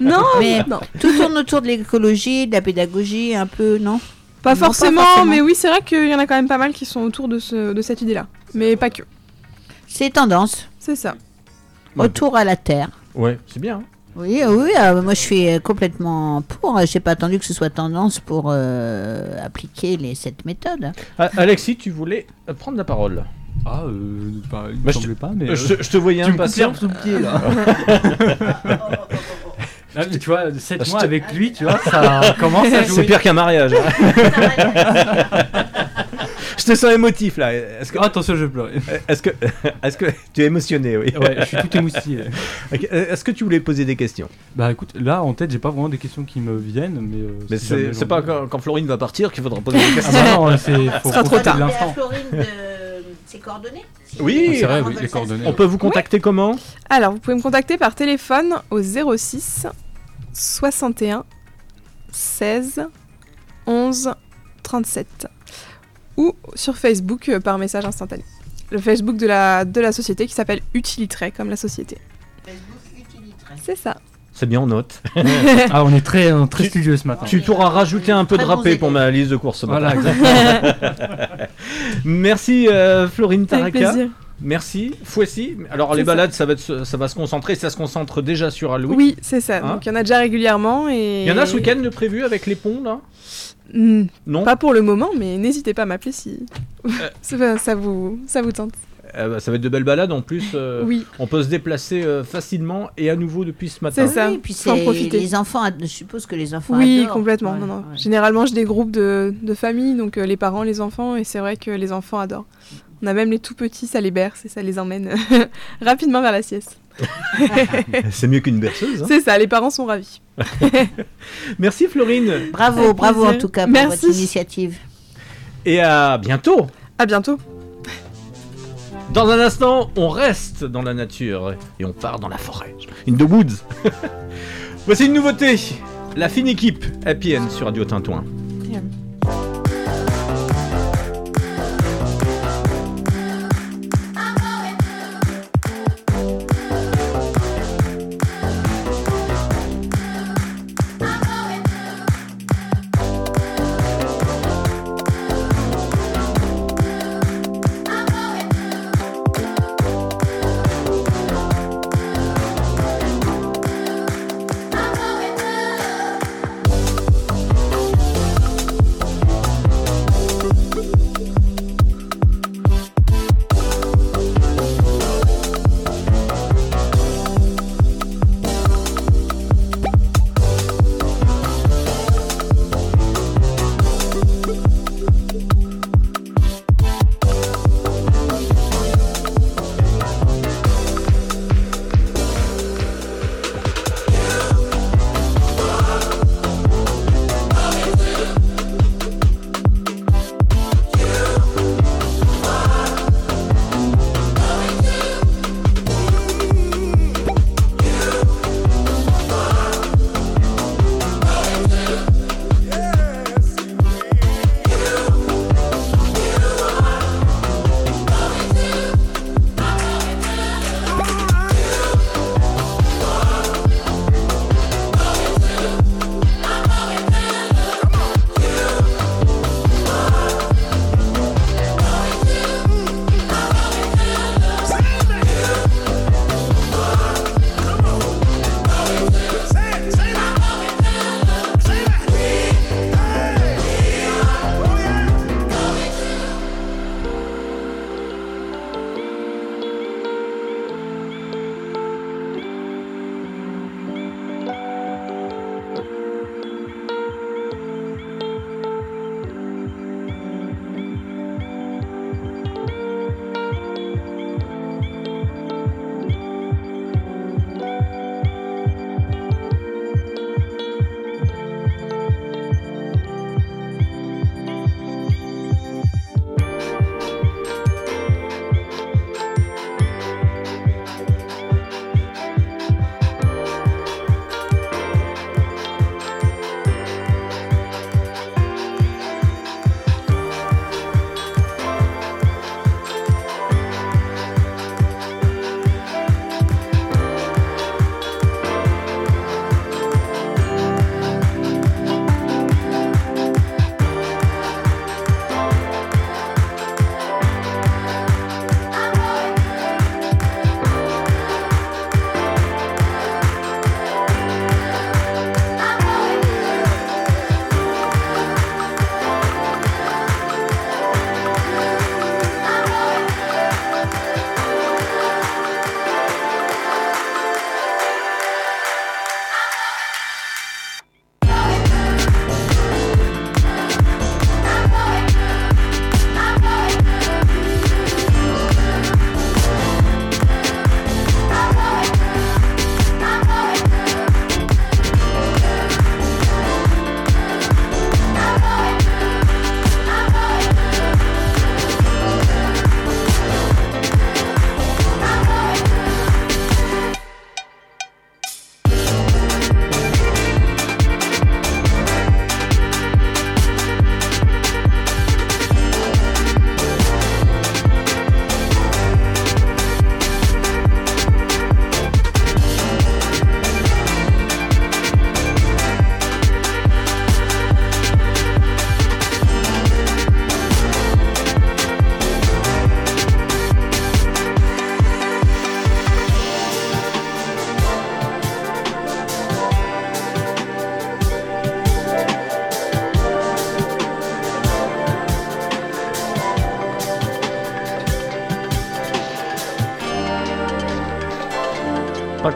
Non, Mais non. tout tourne autour de l'écologie, de la pédagogie, un peu, non? Pas Non, pas forcément, forcément. mais oui, c'est vrai qu'il y en a quand même pas mal qui sont autour de, ce, de cette idée-là. Mais pas que. C'est tendance, C'est ça. Ouais. retour à la terre. Ouais, c'est bien. hein. Oui, oui, euh, moi je suis euh, complètement pour. J'ai pas attendu que ce soit tendance pour euh, appliquer les, cette méthode. Ah, Alexis, tu voulais euh, prendre la parole. Ah, euh, bah, il me Bah, je semblait pas, mais. Euh, euh, je, te- je te voyais tu me impatient. sous le pied là. Ah, mais tu vois, 7 Je mois te- avec lui, tu vois, ça commence à C'est jouer. pire qu'un mariage. je te sens émotif là. Est-ce que, Oh, attention, je pleure. est-ce que, est-ce que tu es émotionné, oui. Ouais, je suis tout émoustillé. Euh, Est-ce que tu voulais poser des questions? Bah écoute, là en tête, j'ai pas vraiment des questions qui me viennent, mais. euh, Mais c'est pas quand, quand Florine va partir qu'il faudra poser des Ah questions. bah non, c'est. Faut sera trop tard. Florine de ses coordonnées Oui, C'est vrai, on oui, les le coordonnées. On peut vous contacter comment? Alors, vous pouvez me contacter par téléphone au 06 61 16 11 37 ou sur Facebook euh, par message instantané. Le Facebook de la, de la société qui s'appelle Utilitray, comme la société. C'est ça. C'est bien en note. Ah, on est très, euh, très Tu- studieux ce matin. Tu pourras rajouter un peu de râpé pour ma liste de courses. ce matin. Voilà, exactement. Merci euh, Florine Avec Taraka. plaisir. Merci. Fouessi. Alors les ça. balades, ça va, être- ça va se concentrer. Ça se concentre déjà sur Halloween. Oui, c'est ça. Hein Donc il y en a déjà régulièrement et. Il y en a ce week-end de prévu avec les ponts là? Hmm, Non? Pas pour le moment, mais n'hésitez pas à m'appeler si ça, ça vous ça vous tente. Eh ben, Ça va être de belles balades en plus. euh, Oui, On peut se déplacer euh, facilement et à nouveau depuis ce matin. C'est ça. Oui, puis faut en c'est profiter. les enfants. ad- Je suppose que les enfants. oui, adorent. complètement. Ouais, non, non. ouais. Généralement, j'ai des groupes de, de familles, donc euh, les parents, les enfants, et c'est vrai que les enfants adorent. On a même les tout petits, ça les berce et ça les emmène rapidement vers la sieste. C'est mieux qu'une berceuse. hein. C'est ça, les parents sont ravis. Merci Florine. Bravo, Avec bravo en tout cas pour Merci. votre initiative. Et à bientôt. À bientôt. Dans un instant, on reste dans la nature et on part dans la forêt. In the woods. Voici une nouveauté. La fine équipe Happy End sur Radio Tintouin.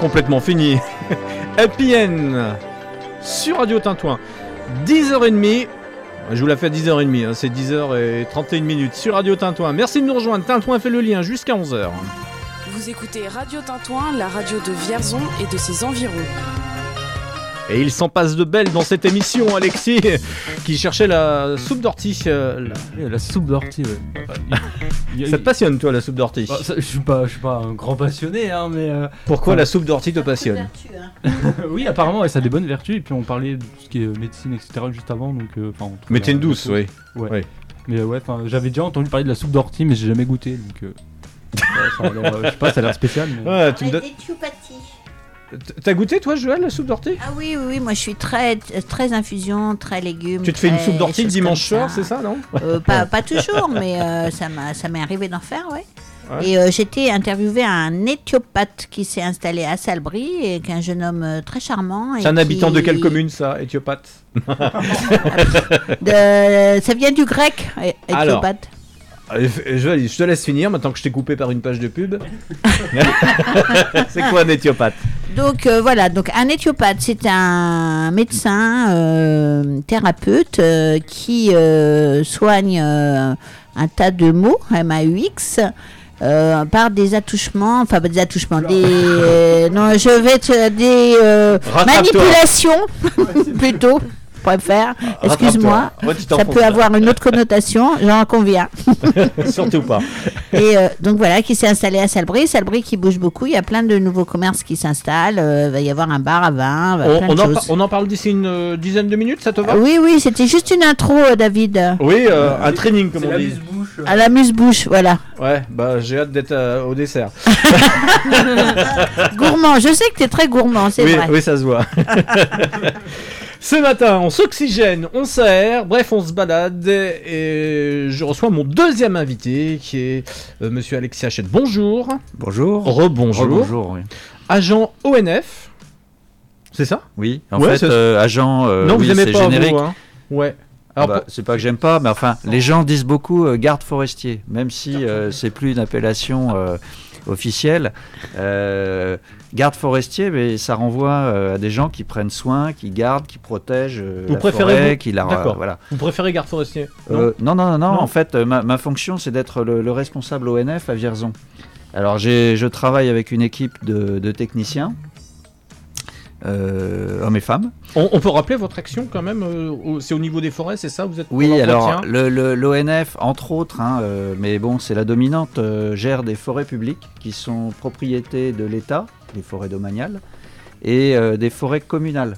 Complètement fini. Happy End sur Radio Tintouin. 10h30. Je vous la fais à 10h30, hein, c'est 10h31 minutes sur Radio Tintouin. Merci de nous rejoindre. Tintouin fait le lien jusqu'à 11h. Vous écoutez Radio Tintouin, la radio de Vierzon et de ses environs. Et il s'en passe de belles dans cette émission, Alexis, qui cherchait la soupe d'ortie. euh, la- soupe d'ortie, ouais. Il y a- Ça te passionne, toi, la soupe d'ortie Bah, je suis pas, je suis pas un grand passionné, hein, mais euh, Pourquoi Ouais. la soupe d'ortie te passionne oui, apparemment, ouais, ça a des bonnes vertus. Et puis on parlait de tout ce qui est médecine, etc. juste avant, donc. euh, la- douce, la oui. soupe. Oui. Mais euh, ouais, j'avais déjà entendu parler de la soupe d'ortie, mais j'ai jamais goûté, donc. euh, ouais, ça euh, je sais pas, ça a l'air spécial. Mais... Ouais, tu me donnes-. T'as goûté, toi, Joël, la soupe d'ortie? Ah oui, oui, oui, moi je suis très, très infusion, très légumes. Tu te fais une soupe d'ortie dimanche soir, c'est ça, non? Euh, pas, pas toujours, mais euh, ça m'est arrivé d'en faire, ouais. Ouais. Et euh, j'étais interviewé à un éthiopathe qui s'est installé à Salbris, et qui est un jeune homme euh, très charmant. C'est un habitant de quelle commune, ça, éthiopathe? De- Ça vient du grec, é- Joël, je te laisse finir maintenant que je t'ai coupé par une page de pub. c'est quoi un éthiopathe? Donc euh, voilà, donc un éthiopathe, c'est un médecin euh, thérapeute euh, qui euh, soigne euh, un tas de mots, M-A-U-X, euh, par des attouchements, enfin pas des attouchements, des euh, non, je vais être des euh, manipulations plutôt, préfère. Excuse-moi. Ça peut avoir une autre connotation, j'en conviens. Surtout pas. Et euh, donc voilà, qui s'est installé à Salbris. Salbris qui bouge beaucoup. Il y a plein de nouveaux commerces qui s'installent. Euh, va y avoir un bar à vin, bah, On, en, parle d'ici une euh, dizaine de minutes, ça te va Oui, oui, c'était juste une intro, euh, David. Oui, euh, un training, comme on la dit. À la muse-bouche, voilà. Ouais, bah j'ai hâte d'être euh, au dessert. Gourmand, je sais que tu es très gourmand, c'est vrai. oui, ça se voit. Ce matin, on s'oxygène, on s'aère, bref, on se balade et je reçois mon deuxième invité qui est euh, Monsieur Alexis Hachette. Bonjour. Bonjour. Rebonjour. Rebonjour, oui. Agent ONF. C'est ça? Oui, en Ouais, fait, c'est- euh, agent, euh, Non, oui, vous aimez c'est pas générique. vous, hein Ouais. Ah Alors, bah, C'est pas que j'aime pas, mais enfin, les gens disent beaucoup euh, garde forestier, même si euh, c'est plus une appellation euh, officielle. Euh, garde forestier, mais ça renvoie euh, à des gens qui prennent soin, qui gardent, qui protègent euh, Vous la préférez forêt, vous- qui la voilà. vous préférez garde forestier non Euh, non, non, non, non, Non. En fait, ma, ma fonction, c'est d'être le, le responsable ONF à Vierzon. Alors, je travaille avec une équipe de, de techniciens, euh, hommes et femmes. on, on peut rappeler votre action quand même euh, C'est au niveau des forêts, c'est ça Vous êtes Oui, alors l'ONF, entre autres, hein, euh, mais bon, c'est la dominante, gère des forêts publiques qui sont propriété de l'État, des forêts domaniales, et des forêts communales,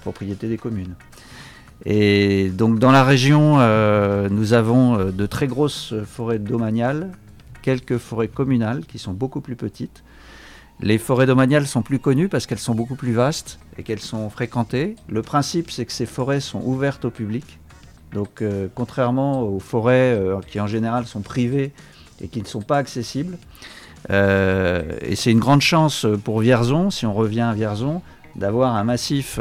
propriété des communes. Et donc dans la région, nous avons de très grosses forêts domaniales, quelques forêts communales qui sont beaucoup plus petites. Les forêts domaniales sont plus connues parce qu'elles sont beaucoup plus vastes et qu'elles sont fréquentées. Le principe, c'est que ces forêts sont ouvertes au public. Donc, euh, contrairement aux forêts euh, qui en général sont privées et qui ne sont pas accessibles, euh, et c'est une grande chance pour Vierzon, si on revient à Vierzon, d'avoir un massif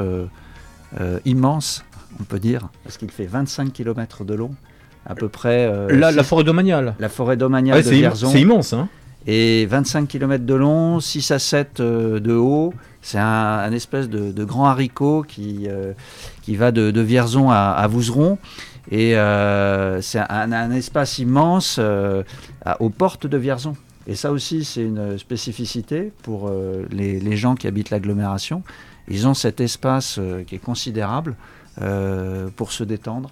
immense, on peut dire, parce qu'il fait 25 km de long, à peu près. La, forêt domaniale. la forêt domaniale Ouais, de Vierzon c'est immense, hein et 25 km de long, 6 à 7 euh, de haut. C'est un, espèce de, grand haricot qui, euh, qui va de, de Vierzon à, Vouzeron. Et euh, c'est un, espace immense aux portes de Vierzon. Et ça aussi, c'est une spécificité pour les, gens qui habitent l'agglomération. Ils ont cet espace qui est considérable pour se détendre.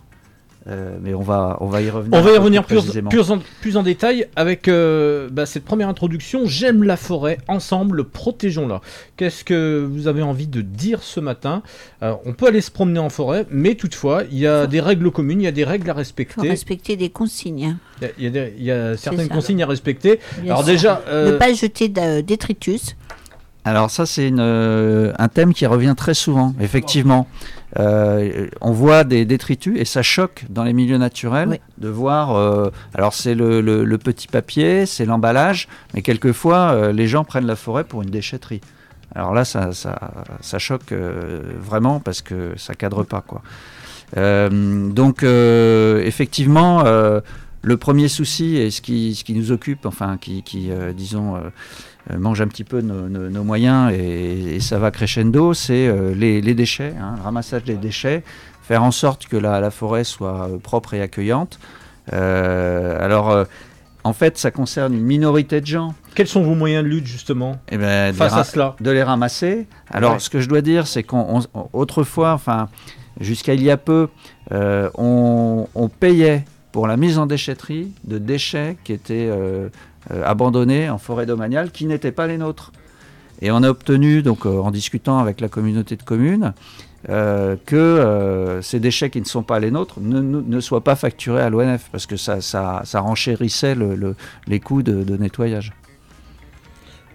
Euh, mais on va, on va y revenir. On va y revenir plus plus, précisément. plus en, plus en détail avec euh, bah, cette première introduction. J'aime la forêt, ensemble, protégeons-la. Qu'est-ce que vous avez envie de dire ce matin? Alors, On peut aller se promener en forêt, mais toutefois, il y a des règles communes, il y a des règles à Il faut respecter. respecter des consignes. Il y a- il y, a des- il y a certaines ça. consignes à respecter. bien Alors sûr. déjà, euh, Ne pas jeter de détritus. Alors ça, c'est euh, un thème qui revient très souvent, effectivement. Euh, on voit des détritus et ça choque dans les milieux naturels Oui. de voir... euh, alors c'est le, le- le petit papier, c'est l'emballage, mais quelquefois euh, les gens prennent la forêt pour une déchetterie. Alors là, ça, ça, ça choque euh, vraiment parce que ça cadre pas. quoi. Euh, donc euh, effectivement, euh, le premier souci et ce qui, ce qui nous occupe, enfin qui, qui, euh, disons... euh, mange un petit peu nos, nos- nos moyens et, et ça va crescendo, c'est euh, les, les déchets, hein, le ramassage des déchets, faire en sorte que la, la forêt soit euh, propre et accueillante. Alors, en fait, ça concerne une minorité de gens. Quels sont vos moyens de lutte justement Eh ben, face à cela? de les ramasser. Alors, Ouais. ce que je dois dire, c'est qu'on on- autrefois, enfin, jusqu'à il y a peu, euh, on, on payait pour la mise en déchetterie de déchets qui étaient euh, abandonnés en forêt domaniale, qui n'étaient pas les nôtres. Et on a obtenu, donc, euh, en discutant avec la communauté de communes, euh, que euh, ces déchets qui ne sont pas les nôtres ne, ne- ne soient pas facturés à l'ONF, parce que ça, ça, ça renchérissait le- le- les coûts de- de nettoyage.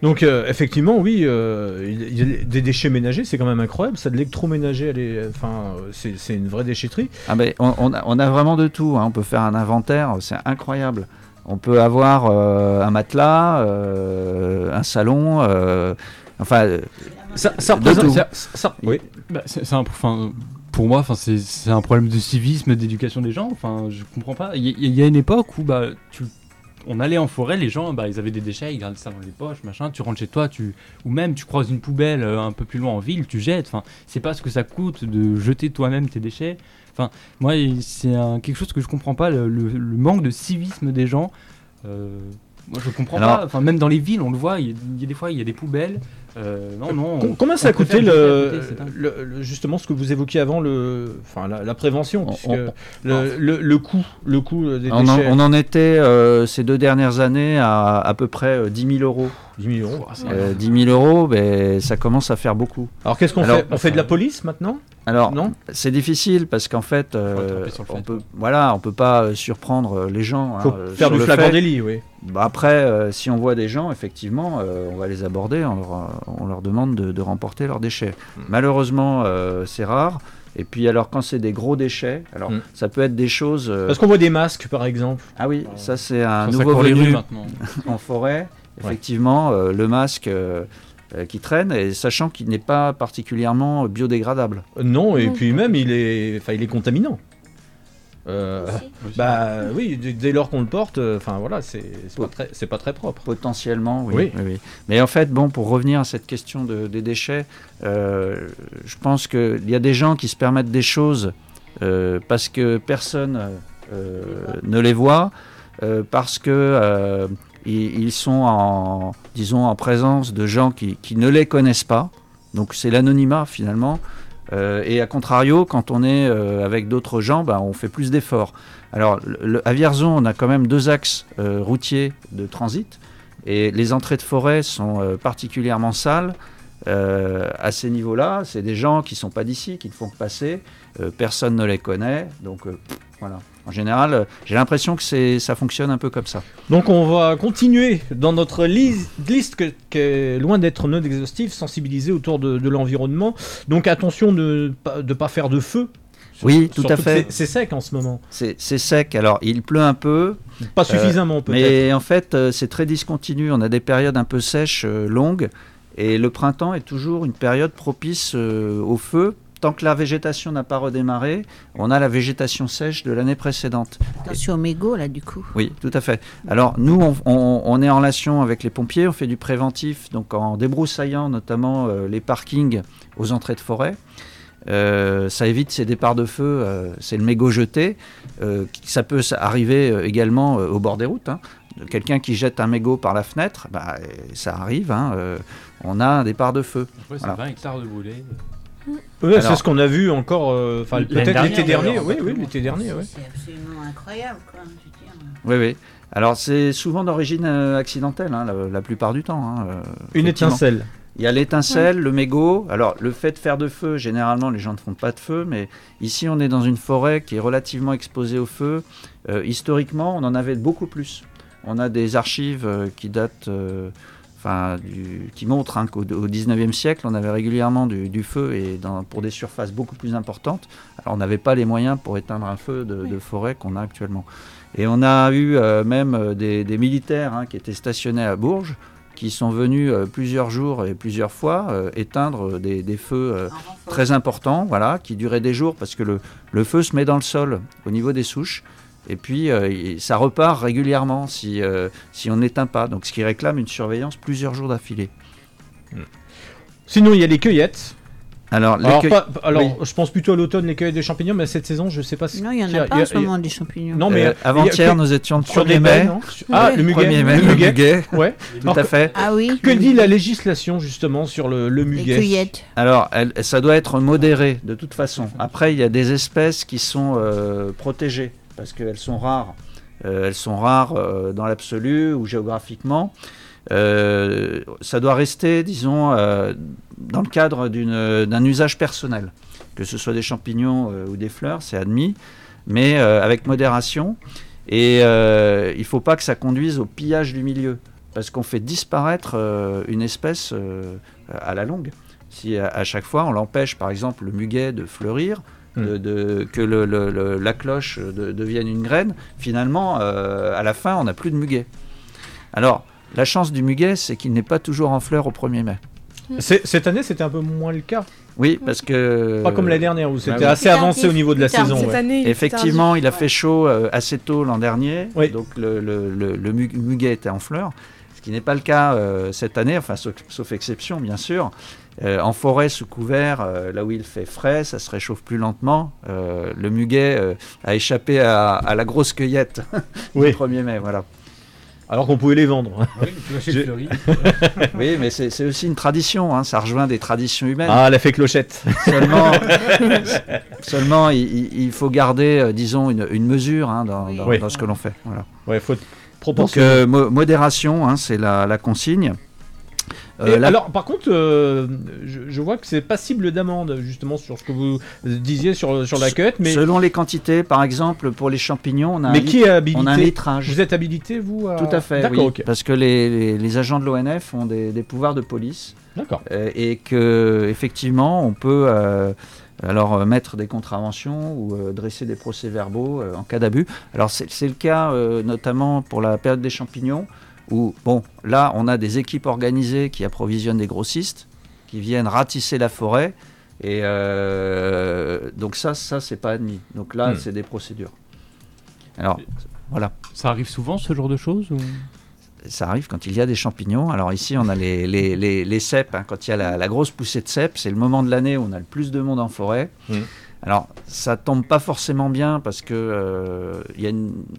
Donc euh, effectivement, oui, euh, il y a des déchets ménagers, c'est quand même incroyable. Ça, de l'électroménager, enfin, euh, c'est c'est une vraie déchetterie. Ah ben, on, on a, on a vraiment de tout. hein. On peut faire un inventaire, c'est incroyable. On peut avoir euh, un matelas, euh, un salon, euh, enfin, Ça, ça représente. ça- ça- oui. Bah, c'est c'est un, enfin, pour moi, enfin, c'est c'est un problème de civisme, d'éducation des gens. Enfin, je comprends pas. Il y, il y a une époque où bah, tu, on allait en forêt, les gens, bah, ils avaient des déchets, ils gardaient ça dans les poches, machin. Tu rentres chez toi, tu ou même tu croises une poubelle euh, un peu plus loin en ville, tu jettes. Enfin, c'est pas ce que ça coûte de jeter toi-même tes déchets. Enfin, moi, c'est quelque chose que je comprends pas, le, le- le manque de civisme des gens. Euh, moi, je comprends Alors- pas. Enfin, même dans les villes, on le voit. Il y a, il y a des fois, il y a des poubelles. Euh, non, non. Com- on- Combien ça a coûté le, justement ce que vous évoquiez avant, le, enfin la, la prévention, On- puisque on- le, le, le coût, le coût euh, des on, en, déchets, on en était euh, ces deux dernières années à à peu près euh, 10 000 euros. 10 millions. euros. Euh, 10 000 euros, ben, ça commence à faire beaucoup. Alors qu'est-ce qu'on Alors, fait? On fait de la police maintenant? Alors, Non? c'est difficile parce qu'en fait, euh, on peut, voilà, on peut pas euh, surprendre euh, les gens. Faut hein, faire du flagrant délit, oui. Bah après, euh, si on voit des gens, effectivement, euh, on va les aborder, on leur, on leur demande de, de remporter leurs déchets. Mm. Malheureusement, euh, c'est rare. Et puis alors, quand c'est des gros déchets, alors Mm. ça peut être des choses. euh, Parce qu'on voit des masques, par exemple. Ah oui, ça c'est un nouveau maintenant. en forêt. Effectivement, euh, le masque euh, euh, qui traîne, et sachant qu'il n'est pas particulièrement biodégradable. Euh, Non, et puis même il est, enfin il est contaminant. Euh, bah oui, dès, dès lors qu'on le porte, euh, enfin voilà, c'est c'est pas très, c'est pas très propre. Potentiellement, oui. Oui. oui, oui. Mais en fait, bon, pour revenir à cette question de- des déchets, euh, je pense qu'il y a des gens qui se permettent des choses euh, parce que personne euh, ne les voit, euh, parce que euh, ils, sont en, disons, en présence de gens qui, ne les connaissent pas. Donc c'est l'anonymat finalement. Euh, et à contrario, quand on est euh, avec d'autres gens, ben, on fait plus d'efforts. Alors, à Vierzon, on a quand même deux axes euh, routiers de transit. Et les entrées de forêt sont particulièrement sales. À ces niveaux-là, c'est des gens qui ne sont pas d'ici, qui ne font que passer. Personne ne les connaît. Donc, voilà. En général, euh, j'ai l'impression que ça fonctionne un peu comme ça. Donc on va continuer dans notre lis- liste que- loin d'être non exhaustive, sensibiliser autour de, de l'environnement. Donc attention de ne pas, faire de feu. Oui, tout à fait. c'est- sec en ce moment. C'est sec. Alors, il pleut un peu. Pas suffisamment peut-être. Mais en fait, euh, c'est très discontinu. On a des périodes un peu sèches, euh, longues, et le printemps est toujours une période propice euh, au feu. Tant que la végétation n'a pas redémarré, on a la végétation sèche de l'année précédente. Attention au mégot, là, du coup. Oui, tout à fait. Alors nous, on, on- on est en relation avec les pompiers, on fait du préventif, donc en débroussaillant notamment euh, les parkings aux entrées de forêt. Euh, ça évite ces départs de feu, euh, c'est le mégot jeté. Euh, qui- ça peut arriver également euh, au bord des routes. hein. Quelqu'un qui jette un mégot par la fenêtre, bah, ça arrive, hein, euh, on a un départ de feu. Après, c'est Voilà. 20 hectares de brûlés. Ouais, c'est ce qu'on a vu encore, euh, peut-être l'été dernier. Oui, oui, l'été dernier. ouais. C'est absolument incroyable, quoi. je veux dire. Oui, oui. Alors c'est souvent d'origine euh, accidentelle, hein, la, la plupart du temps. hein, euh, Une étincelle. Il y a l'étincelle, le mégot. Alors, le fait de faire de feu, généralement, les gens ne font pas de feu, mais ici, on est dans une forêt qui est relativement exposée au feu. Euh, historiquement, on en avait beaucoup plus. On a des archives euh, qui datent, euh, enfin, du- qui montrent hein, qu'au au 19e siècle, on avait régulièrement du, du feu et dans- pour des surfaces beaucoup plus importantes. Alors, on n'avait pas les moyens pour éteindre un feu de, de forêt qu'on a actuellement. Et on a eu euh, même euh, des, des militaires hein, qui étaient stationnés à Bourges qui sont venus euh, plusieurs jours et plusieurs fois euh, éteindre des, des feux très importants, voilà, qui duraient des jours parce que le, le feu se met dans le sol au niveau des souches. Et puis, euh, ça repart régulièrement si, euh, si on n'éteint pas. Donc, ce qui réclame une surveillance plusieurs jours d'affilée. Sinon, il y a les cueillettes. Alors, les Alors, pas- alors, oui. je pense plutôt à l'automne, les cueillettes des champignons, mais cette saison, je sais pas si. Non, il n'y en y a a- pas y en a- ce moment des champignons. Non, mais Euh, avant-hier, y a- nous étions sur 1er des mai. Ah, le muguet. 1er mai, le le muguet. muguet. Ouais. Tout Alors, à fait. Ah oui, Que dit la législation justement sur le, le les muguet? cueillettes. Alors, elle- ça doit être modéré de toute façon. Après, il y a des espèces qui sont euh, protégées parce qu'elles sont rares. Euh, elles sont rares euh, dans l'absolu ou géographiquement. Euh, ça doit rester, disons, euh, dans le cadre d'un usage personnel. Que ce soit des champignons euh, ou des fleurs, c'est admis, mais euh, avec modération. Et euh, il ne faut pas que ça conduise au pillage du milieu, parce qu'on fait disparaître euh, une espèce euh, à la longue. Si à chaque fois on l'empêche, par exemple, le muguet de fleurir, de, de- que le- le- le- la cloche de- devienne une graine, finalement, euh, à la fin, on n'a plus de muguet. Alors, la chance du muguet, c'est qu'il n'est pas toujours en fleurs au 1er mai. C'est- Cette année, c'était un peu moins le cas? Oui, parce que... Pas comme l'année dernière où c'était oui. assez avancé tardif, au niveau de la saison. Cette ouais. année, il est Effectivement, il a fait chaud euh, assez tôt l'an dernier, Oui. donc le, le- le- le mu- muguet était en fleurs, ce qui n'est pas le cas euh, cette année, enfin sauf, sauf exception bien sûr. Euh, en forêt sous couvert, euh, là où il fait frais, ça se réchauffe plus lentement. Euh, le muguet euh, a échappé à, à la grosse cueillette Oui. du 1er mai, voilà. Alors qu'on pouvait les vendre. Oui, mais c'est aussi une tradition, hein, ça rejoint des traditions humaines. Ah, l'effet clochette. Seulement, seulement il, faut garder, disons, une, une mesure hein, dans, dans- Oui. dans ce que l'on fait. Voilà. Ouais, faut être Donc, euh, modération, hein, c'est la, la consigne. Euh, la- Alors, par contre, euh, je, je vois que c'est passible d'amende, justement, sur ce que vous disiez sur, sur la cueillette, mais, Selon les quantités, par exemple, pour les champignons, on a, un, mais lit- qui est habilité on a un litrage. Vous êtes habilité, vous à- Tout à fait, D'accord, oui. Parce que les, les- les agents de l'ONF ont des, des pouvoirs de police D'accord. euh, et que effectivement, on peut alors euh, mettre des contraventions ou euh, dresser des procès-verbaux euh, en cas d'abus. Alors c'est c'est le cas notamment pour la période des champignons où bon là on a des équipes organisées qui approvisionnent des grossistes qui viennent ratisser la forêt et euh, donc ça ça c'est pas admis. Donc là Hmm. c'est des procédures. Alors voilà. Ça arrive souvent ce genre de choses ou... Ça arrive quand il y a des champignons. Alors ici, on a les, les, les, les cèpes. hein. Quand il y a la, la grosse poussée de cèpes, c'est le moment de l'année où on a le plus de monde en forêt. Mhm. Alors, ça tombe pas forcément bien parce que euh,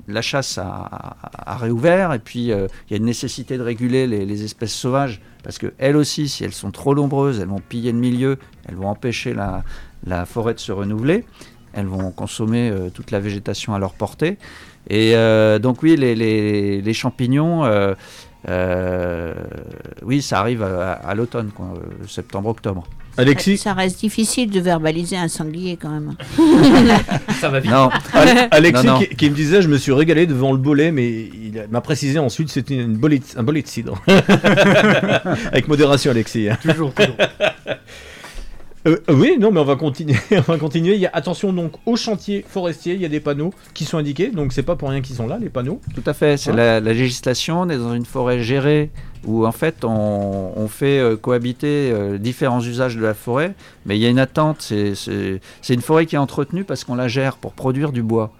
la chasse a, réouvert et puis euh, il y a une nécessité de réguler les, espèces sauvages parce que elles aussi, si elles sont trop nombreuses, elles vont piller le milieu, elles vont empêcher la, forêt de se renouveler, elles vont consommer euh, toute la végétation à leur portée. Et euh, donc oui, les, champignons, euh, euh, oui, ça arrive à, l'automne, euh, septembre-octobre. Alexis, Ça reste difficile de verbaliser un sanglier quand même. Ça va vite. Non, Ale- Alexis Non, non. Qui, qui me disait, je me suis régalé devant le bolet, mais il m'a précisé ensuite c'était une bolet, un bolet de cidre. Avec modération, Alexis. hein. toujours, toujours. Euh, euh, oui, non, mais on va continuer. on va continuer. Il y a, attention donc au chantier forestier, il y a des panneaux qui sont indiqués, donc c'est pas pour rien qu'ils sont là, les panneaux. tout à fait. C'est Hein la, la législation. On est dans une forêt gérée où en fait on, on fait euh, cohabiter euh, différents usages de la forêt, mais il y a une attente. C'est- une forêt qui est entretenue parce qu'on la gère pour produire du bois.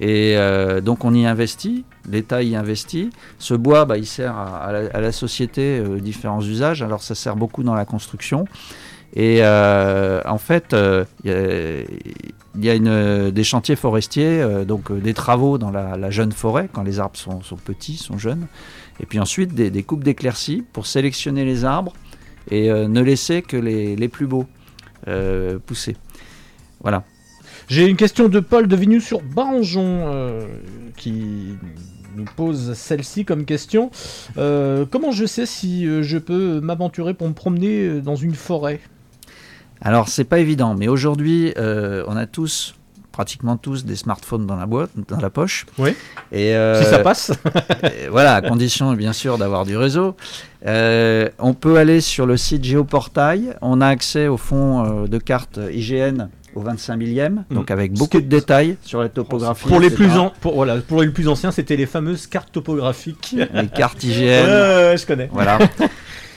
Et euh, donc on y investit, l'État y investit. Ce bois, bah, il sert à, à la, à la société euh, différents usages. Alors ça sert beaucoup dans la construction. Et euh, en fait, euh, il y a- des chantiers forestiers, euh, donc des travaux dans la, jeune forêt, quand les arbres sont, petits, sont jeunes. Et puis ensuite, des, coupes d'éclaircies pour sélectionner les arbres et ne laisser que les, plus beaux pousser. Voilà. J'ai une question de Paul de Vinus sur Barangeon qui nous pose celle-ci comme question. Comment je sais si je peux m'aventurer pour me promener dans une forêt? Alors, c'est pas évident, mais aujourd'hui, euh, on a tous, pratiquement tous, des smartphones dans la boîte, dans la poche. Oui. Et euh, Si ça passe voilà, à condition bien sûr d'avoir du réseau. Euh, on peut aller sur le site Géoportail. On a accès au fond de cartes IGN au 25 millième, donc avec beaucoup de détails sur la topographie. pour les, etc. plus an- pour, voilà, pour les plus anciens, c'était les fameuses cartes topographiques. Les cartes IGN. je connais. Voilà.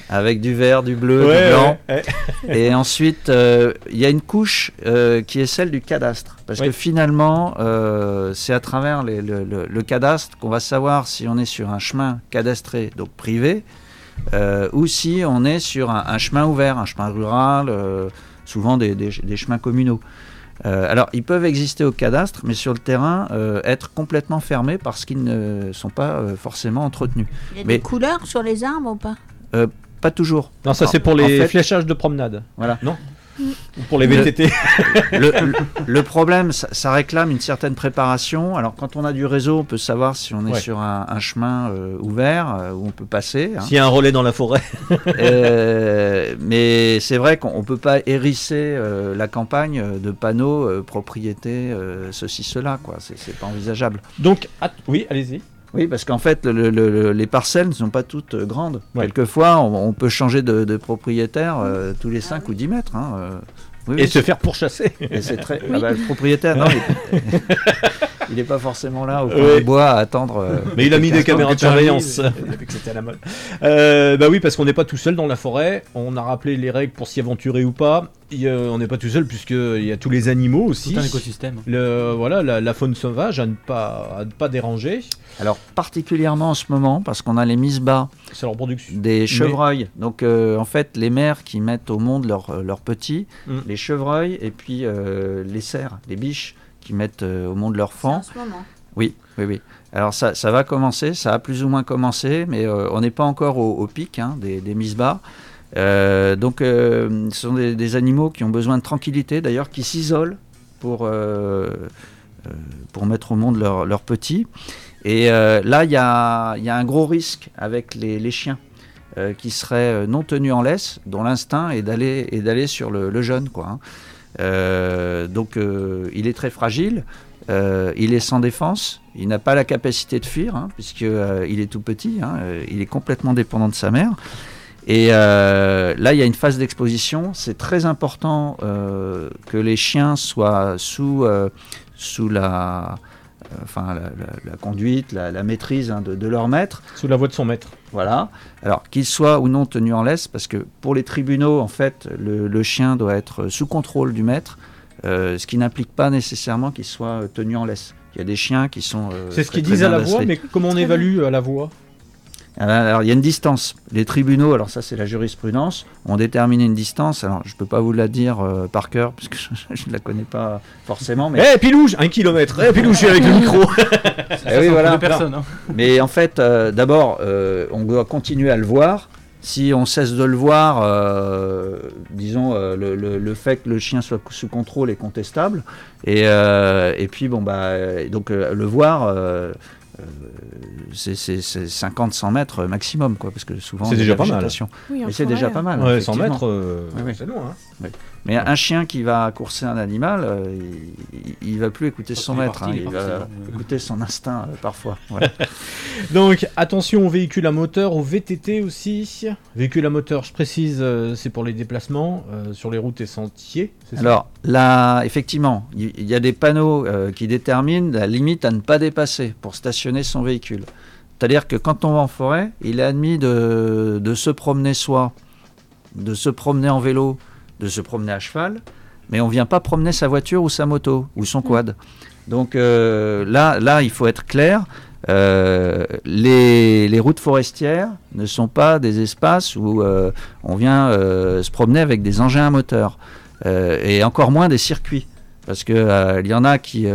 avec du vert, du bleu, Ouais, du blanc. ouais, ouais. Et ensuite, euh, il y a une couche euh, qui est celle du cadastre. Parce Oui. que finalement, euh, c'est à travers les- le, le- le cadastre qu'on va savoir si on est sur un chemin cadastré, donc privé, euh, ou si on est sur un, un chemin ouvert, un chemin rural, euh, souvent des, des- des chemins communaux. Euh, alors, ils peuvent exister au cadastre, mais sur le terrain, euh, être complètement fermés parce qu'ils ne sont pas euh, forcément entretenus. Il y a Mais- des couleurs sur les arbres ou pas? Pas toujours. Non, ça c'est pour en les fait- fléchages de promenade. Voilà. Non Ou pour les Le- VTT. le, le- le problème, ça, ça réclame une certaine préparation. Alors, quand on a du réseau, on peut savoir si on est Ouais. sur un, un chemin euh, ouvert euh, où on peut passer. hein. S'il y a un relais dans la forêt. Euh, mais c'est vrai qu'on ne peut pas hérisser euh, la campagne de panneaux euh, propriété euh, ceci cela quoi. C'est pas envisageable. Donc, oui, allez-y. Oui, parce qu'en fait, le- le- le- les parcelles ne sont pas toutes euh, grandes. Ouais. Quelquefois, on, on peut changer de, de propriétaire euh, tous les 5 ou 10 mètres. hein, euh. Oui, Et oui, se faire pourchasser. Et c'est très. ah bah, le propriétaire, non, il n'est pas forcément là au coin Ouais. du bois à attendre. euh, Mais il a mis des caméras de surveillance. Depuis que c'était à la mode. Euh, bah oui, parce qu'on n'est pas tout seul dans la forêt. On a rappelé les règles pour s'y aventurer ou pas. A- on n'est pas tout seul puisqu'il y a tous les animaux aussi. Tout un écosystème. Le, voilà, la, la faune sauvage à ne pas, à ne pas déranger. Alors, particulièrement en ce moment, parce qu'on a les mises bas C'est leur production. des chevreuils. Donc, euh, en fait, les mères qui mettent au monde leurs petits, Mm. les chevreuils et puis euh, les cerfs, les biches qui mettent euh, au monde leurs C'est en ce moment. Oui, oui, oui. Alors ça, ça va commencer, ça a plus ou moins commencé, mais euh, on n'est pas encore au, au pic hein, des, des mises bas. Euh, donc euh, ce sont des, des animaux qui ont besoin de tranquillité, d'ailleurs qui s'isolent pour, pour mettre au monde leurs leurs petits. Et là, il y a, y a un gros risque avec les, les chiens qui seraient non tenus en laisse, dont l'instinct est d'aller est d'aller sur le, le jeune. Quoi, hein. Euh, donc euh, il est très fragile. Euh, il est sans défense, il n'a pas la capacité de fuir, hein, puisqu'il est tout petit, hein, il est complètement dépendant de sa mère. Et là, il y a une phase d'exposition. C'est très important que les chiens soient sous, sous la, enfin, la, la- la conduite, la, la maîtrise hein, de, de leur maître. Sous la voix de son maître. Voilà. Alors, qu'il soit ou non tenu en laisse, parce que pour les tribunaux, en fait, le, le chien doit être sous contrôle du maître, euh, ce qui n'implique pas nécessairement qu'il soit euh, tenu en laisse. Il y a des chiens qui sont. euh, C'est ce qu'ils disent à la voix, mais comment on évalue à la voix? Alors, il y a une distance. Les tribunaux, alors ça, c'est la jurisprudence, ont déterminé une distance. Alors, je ne peux pas vous la dire euh, par cœur, parce que je ne la connais pas forcément, mais. Eh, Pilouge Un kilomètre Eh, Pilouge, je suis avec le micro Eh oui, voilà. Deux personnes. hein. Mais en fait, euh, d'abord, euh, on doit continuer à le voir. Si on cesse de le voir, euh, disons, euh, le, le- le fait que le chien soit sous contrôle est contestable. Et, euh, et puis, bon, bah, donc euh, le voir, c'est c'est- c'est 50-100 mètres maximum, quoi, parce que souvent. C'est déjà pas mal. Oui, Mais c'est déjà hein. pas mal. Ouais, 100 effectivement. mètres, euh, Oui, oui. c'est loin. Hein. Mais un chien qui va courser un animal, euh, il, il va plus écouter son maître, hein, il il va écouter son instinct euh, parfois. Voilà. Donc, attention aux véhicules à moteur, aux VTT aussi. Véhicules à moteur, je précise, euh, c'est pour les déplacements euh, sur les routes et sentiers. ça? Alors là, effectivement, il y a des panneaux euh, qui déterminent la limite à ne pas dépasser pour stationner son véhicule. C'est-à-dire que quand on va en forêt, il est admis de, de se promener soit de se promener en vélo, de se promener à cheval, mais on vient pas promener sa voiture ou sa moto ou son quad. Donc euh, là, là, il faut être clair. Euh, les, les routes forestières ne sont pas des espaces où euh, on vient euh, se promener avec des engins à moteur et encore moins des circuits. Parce qu'il il y en a qui,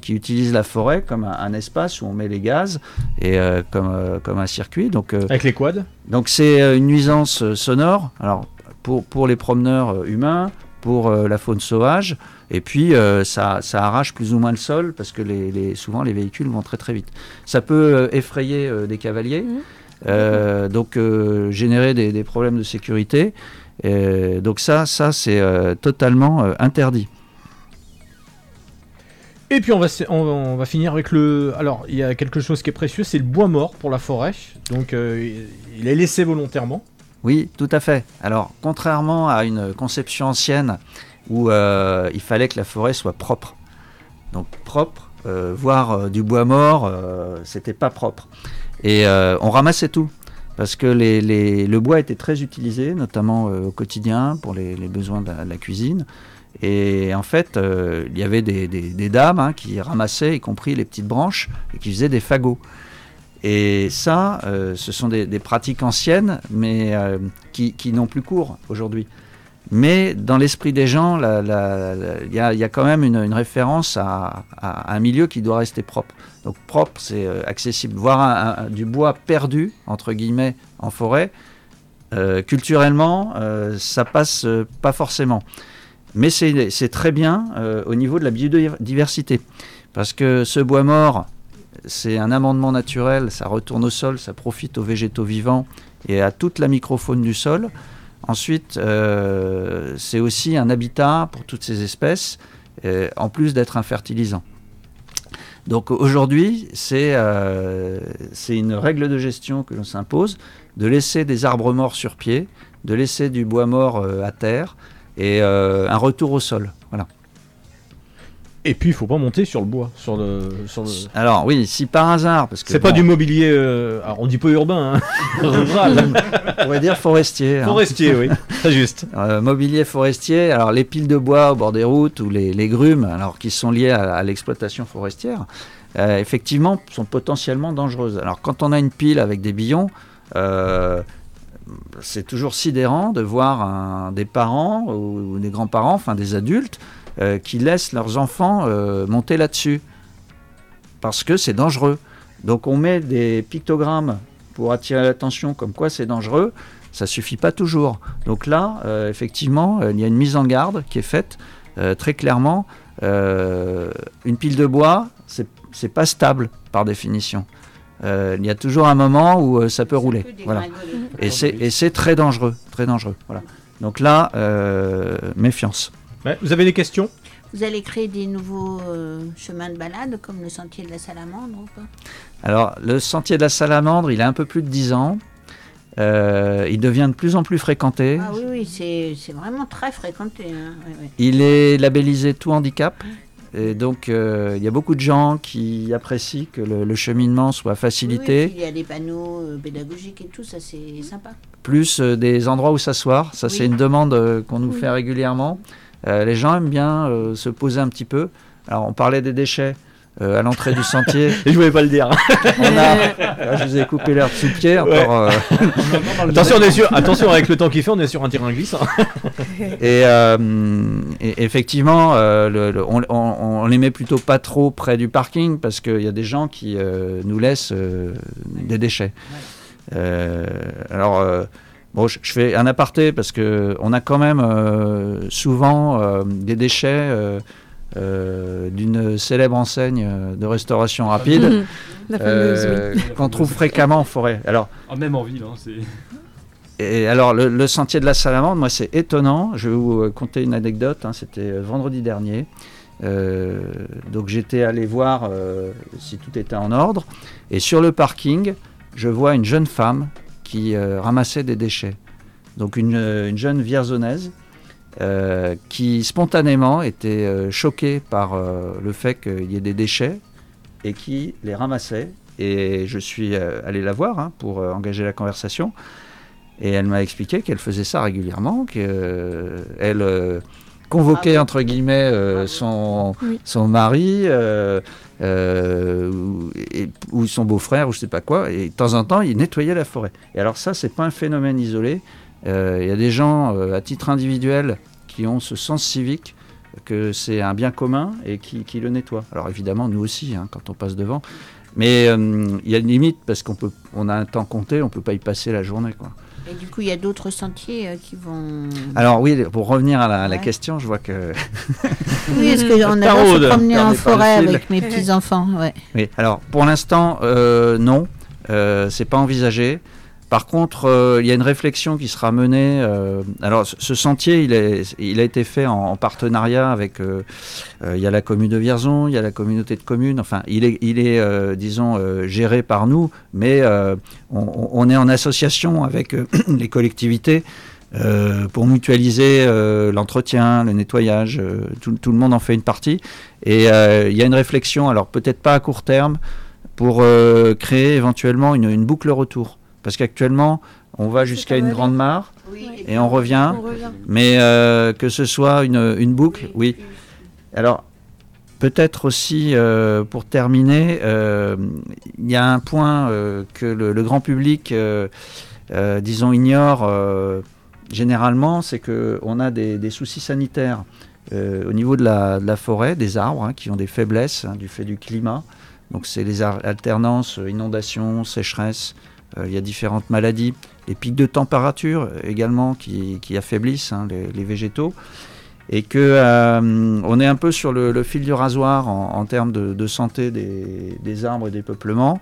qui utilisent la forêt comme un, un espace où on met les gaz et comme, comme un circuit. Donc Avec les quads? donc c'est une nuisance sonore. Alors pour, pour les promeneurs humains, pour la faune sauvage, et puis euh, ça, ça arrache plus ou moins le sol parce que les, les- souvent les véhicules vont très très vite. Ça peut euh, effrayer euh, des cavaliers, Mhm. euh, donc euh, générer des, des problèmes de sécurité. Donc ça, ça c'est euh, totalement euh, interdit. Et puis on va, se- on, on va finir avec le... Alors, il y a quelque chose qui est précieux, c'est le bois mort pour la forêt. Donc, euh, il est laissé volontairement. Oui, tout à fait. Alors, contrairement à une conception ancienne où euh, il fallait que la forêt soit propre, donc propre, euh, voir euh, du bois mort, euh, c'était pas propre. Et on ramassait tout. parce que le bois était très utilisé, notamment au quotidien pour les, besoins de la, cuisine. Et en fait, il y avait des, dames hein, qui ramassaient, y compris les petites branches, et qui faisaient des fagots. Et ça, ce sont des, pratiques anciennes, mais qui n'ont plus cours aujourd'hui. Mais dans l'esprit des gens, il y, a, quand même une, référence à, un milieu qui doit rester propre. Donc propre, c'est euh, accessible. Voir du bois perdu, entre guillemets, en forêt, euh, culturellement, euh, ça passe euh, pas forcément. Mais c'est très bien au niveau de la biodiversité. Parce que ce bois mort, c'est un amendement naturel, ça retourne au sol, ça profite aux végétaux vivants et à toute la microfaune du sol. Ensuite, euh, c'est aussi un habitat pour toutes ces espèces, euh, en plus d'être un fertilisant. Donc aujourd'hui, c'est euh, c'est une règle de gestion que l'on s'impose, de laisser des arbres morts sur pied, de laisser du bois mort à terre et un retour au sol. Voilà. Et puis, il faut pas monter sur le bois. Sur le, sur le- Alors oui, si par hasard, parce que C'est pas du mobilier. euh, alors, on dit pas urbain, hein. rural. on va dire forestier. hein. Forestier, oui. Très juste. Euh, mobilier forestier, alors les piles de bois au bord des routes ou les, les grumes, alors qui sont liées à, à l'exploitation forestière, euh, effectivement, sont potentiellement dangereuses. Alors quand on a une pile avec des billons, euh, c'est toujours sidérant de voir un- des parents ou, ou des grands-parents, enfin des adultes, euh, qui laissent leurs enfants euh, monter là-dessus. Parce que c'est dangereux. Donc on met des pictogrammes pour attirer l'attention comme quoi c'est dangereux. Ça suffit pas toujours. Donc là, euh, effectivement, il y a une mise en garde qui est faite très clairement. Une pile de bois, c'est pas stable par définition. Euh, il y a toujours un moment où euh, ça peut rouler. Voilà. Et c'est et c'est très dangereux, très dangereux. Voilà. Donc là, euh, méfiance. Ouais, vous avez des questions? Vous allez créer des nouveaux euh, chemins de balade comme le sentier de la salamandre ou pas? Alors, le sentier de la salamandre, il a un peu plus de 10 ans. Euh, il devient de plus en plus fréquenté. Ah oui, oui, c'est c'est vraiment très fréquenté. hein. Il est labellisé tout handicap. Et donc, euh, il y a beaucoup de gens qui apprécient que le, le cheminement soit Oui, oui, facilité, il y a des panneaux euh, pédagogiques et tout, ça c'est sympa. plus euh, des endroits où s'asseoir. Ça, Oui. c'est une demande euh, qu'on nous Oui. fait régulièrement. Euh, les gens aiment bien euh, se poser un petit peu. Alors, on parlait des déchets euh, à l'entrée du sentier. Et je voulais pas le dire. On a, Là, je vous ai coupé l'herbe sous le pied. Encore, euh, attention, on est sur, attention, avec le temps qu'il fait, on est sur un terrain glissant. Et, euh, et effectivement, euh, le- le- on, on- on les met plutôt pas trop près du parking parce qu'il y a des gens qui euh, nous laissent euh, des déchets. Euh, alors, euh, bon, je, je fais un aparté parce que on a quand même euh, souvent euh, des déchets euh, euh, d'une célèbre enseigne de restauration rapide. La fameuse, oui. qu'on trouve fréquemment en forêt. Alors, Ah, même en ville, hein, c'est. et alors, le, le sentier de la Salamandre, moi, c'est étonnant. Je vais vous conter une anecdote. hein. C'était vendredi dernier. Euh, donc, j'étais allé voir euh, si tout était en ordre. Et sur le parking, je vois une jeune femme qui euh, ramassait des déchets. Donc, une, euh, une jeune vierzonnaise euh, qui spontanément était euh, choquée par le fait qu'il y ait des déchets et qui les ramassait. Et je suis allé la voir hein, pour engager la conversation. Et elle m'a expliqué qu'elle faisait ça régulièrement, qu'elle convoquait entre guillemets son mari euh, euh, ou, son beau-frère ou je sais pas quoi, et de temps en temps il nettoyait la forêt. Et alors ça c'est pas un phénomène isolé. Euh, Il y a des gens euh, à titre individuel qui ont ce sens civique que c'est un bien commun et qui, le nettoient. Alors évidemment nous aussi hein, quand on passe devant. Mais euh, il y a une limite parce qu'on peut, on a un temps compté, on peut pas y passer la journée. Et du coup, il y a d'autres sentiers euh, qui vont. Alors oui, pour revenir à la, question, je vois que Oui, est-ce qu'on Taraude. se promener en forêt avec mes petits enfants ouais. Oui, alors pour l'instant, euh, non, euh, c'est pas envisagé. Par contre, euh, il y a une réflexion qui sera menée. euh, alors, ce, sentier, il, a été fait en, en partenariat avec. euh, il y a la commune de Vierzon, il y a la communauté de communes. Enfin, il est, disons, géré par nous, mais on, est en association avec les collectivités. pour mutualiser l'entretien, le nettoyage, tout, le monde en fait une partie. Et il y a une réflexion, alors peut-être pas à court terme, pour créer éventuellement une, une boucle retour. Parce qu'actuellement, on va jusqu'à une grande mare Oui. et on revient. On revient. Mais euh, que ce soit une, une boucle, oui. Alors, peut-être aussi, euh, pour terminer, euh, il y a un point euh, que le, le grand public, euh, euh, disons, ignore euh, généralement, c'est qu'on a des, des soucis sanitaires euh, au niveau de la, de la forêt, des arbres hein, qui ont des faiblesses hein, du fait du climat. Donc, c'est les alternances, inondations, sécheresse. Euh, il y a différentes maladies, les pics de température également qui, affaiblissent hein, les, végétaux, et que euh, on est un peu sur le, fil du rasoir en, termes de, santé des, arbres et des peuplements.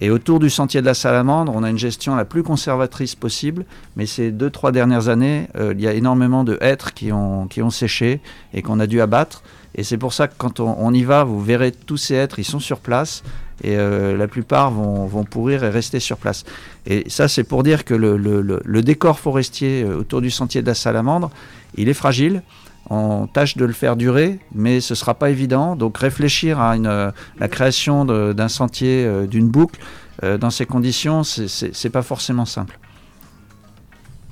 Et autour du sentier de la Salamandre, on a une gestion la plus conservatrice possible, mais ces deux, trois dernières années, euh, il y a énormément de hêtres qui ont, qui séché et qu'on a dû abattre. Et c'est pour ça que quand on, on y va, vous verrez tous ces hêtres, ils sont sur place et euh, la plupart vont, vont pourrir et rester sur place. Et ça, c'est pour dire que le, le- le- le décor forestier euh, autour du sentier de la Salamandre, il est fragile. On tâche de le faire durer, mais ce sera pas évident. Donc réfléchir à une, euh, la création d'un sentier, d'une boucle, euh, dans ces conditions, c'est- pas forcément simple.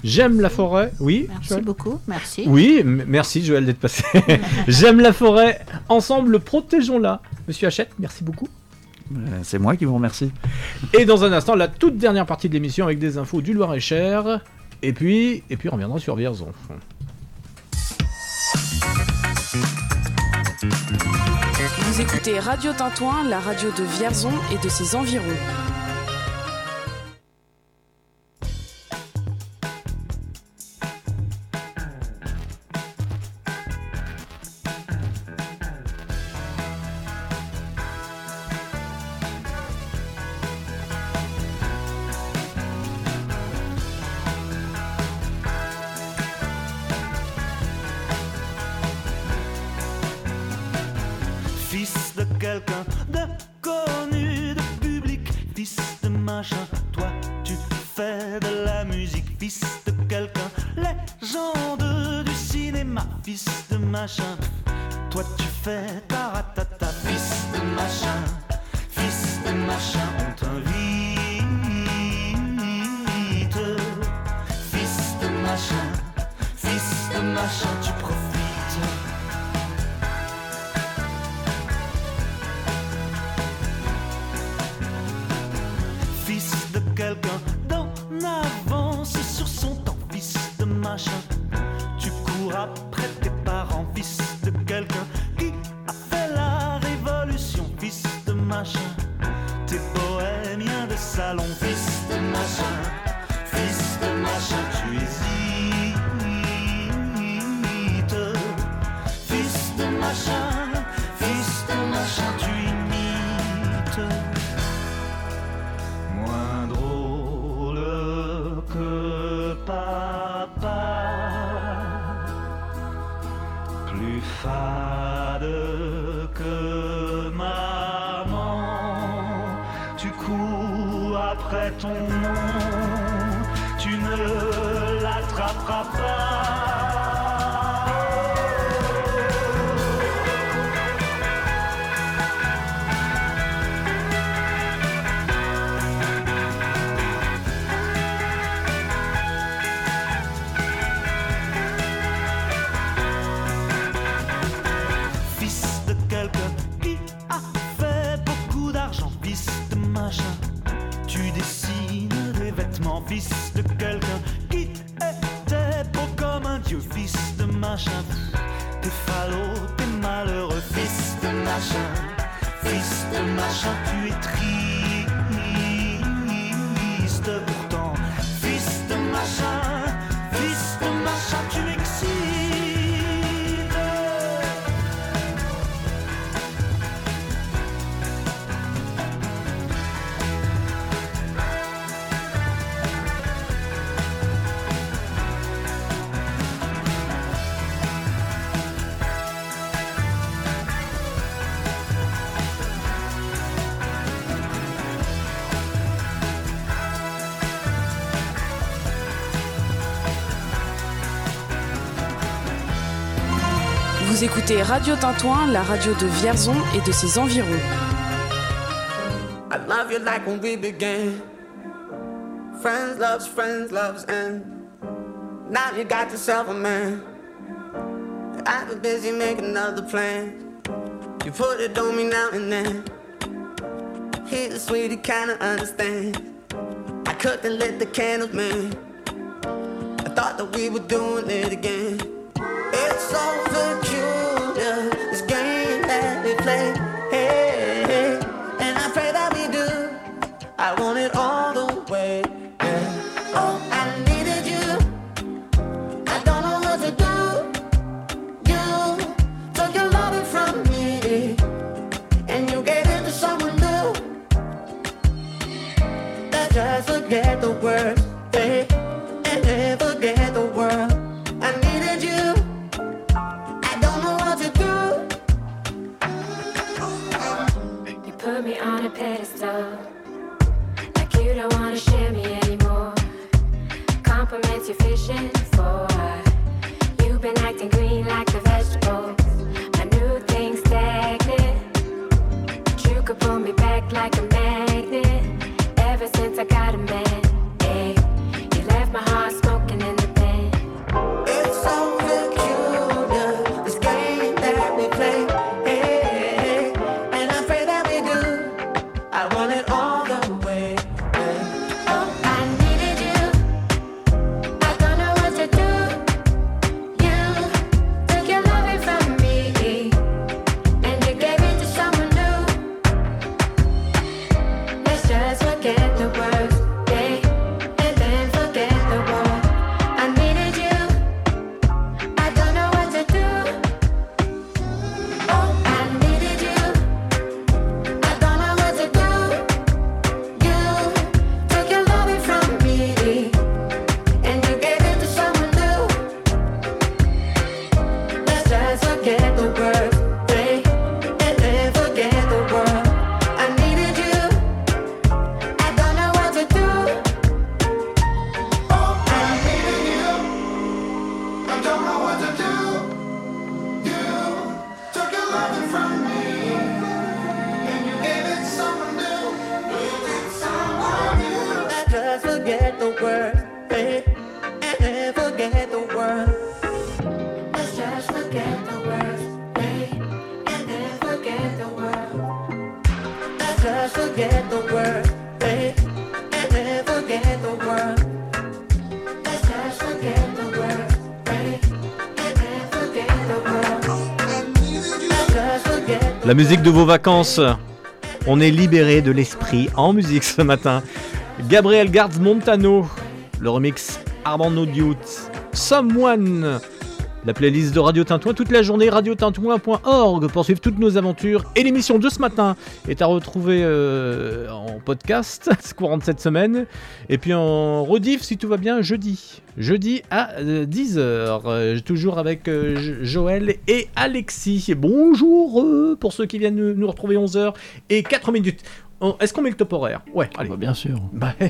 J'aime la forêt. Oui. Merci Joël? beaucoup, merci. Oui, merci Joël d'être passé. J'aime la forêt. Ensemble, protégeons-la. Monsieur Hachette, merci beaucoup. Euh, C'est moi qui vous remercie. Et dans un instant, la toute dernière partie de l'émission avec des infos du Loir-et-Cher. Et puis, et puis on reviendra sur Vierzon. Vous écoutez Radio Tintouin, la radio de Vierzon et de ses environs. Tes écoutez Radio Tintouin, la radio de Vierzon et de ses environs. I love you like when we began. Friends loves, friends loves, and now you got yourself a man. I've been busy making other plans. You put it on me now and then. He's a sweetie, kinda understand. I couldn't let the candles, man. I thought that we were doing it again. It's so peculiar, play. Musique de vos vacances. On est libéré de l'esprit en musique ce matin. Gabriel Gards Montano, le remix Armando Dude, Someone. La playlist de Radio Tintouin toute la journée, radiotintouin.org pour suivre toutes nos aventures. Et l'émission de ce matin est à retrouver euh, en podcast, courant de cette semaine. Et puis en rediff, si tout va bien, jeudi. Jeudi à 10h. toujours avec euh, Jo- Joël et Alexis. Bonjour euh, pour ceux qui viennent nous- retrouver 11h et 4 minutes. Est-ce qu'on met le top horaire Ouais, allez. bien sûr. Bah,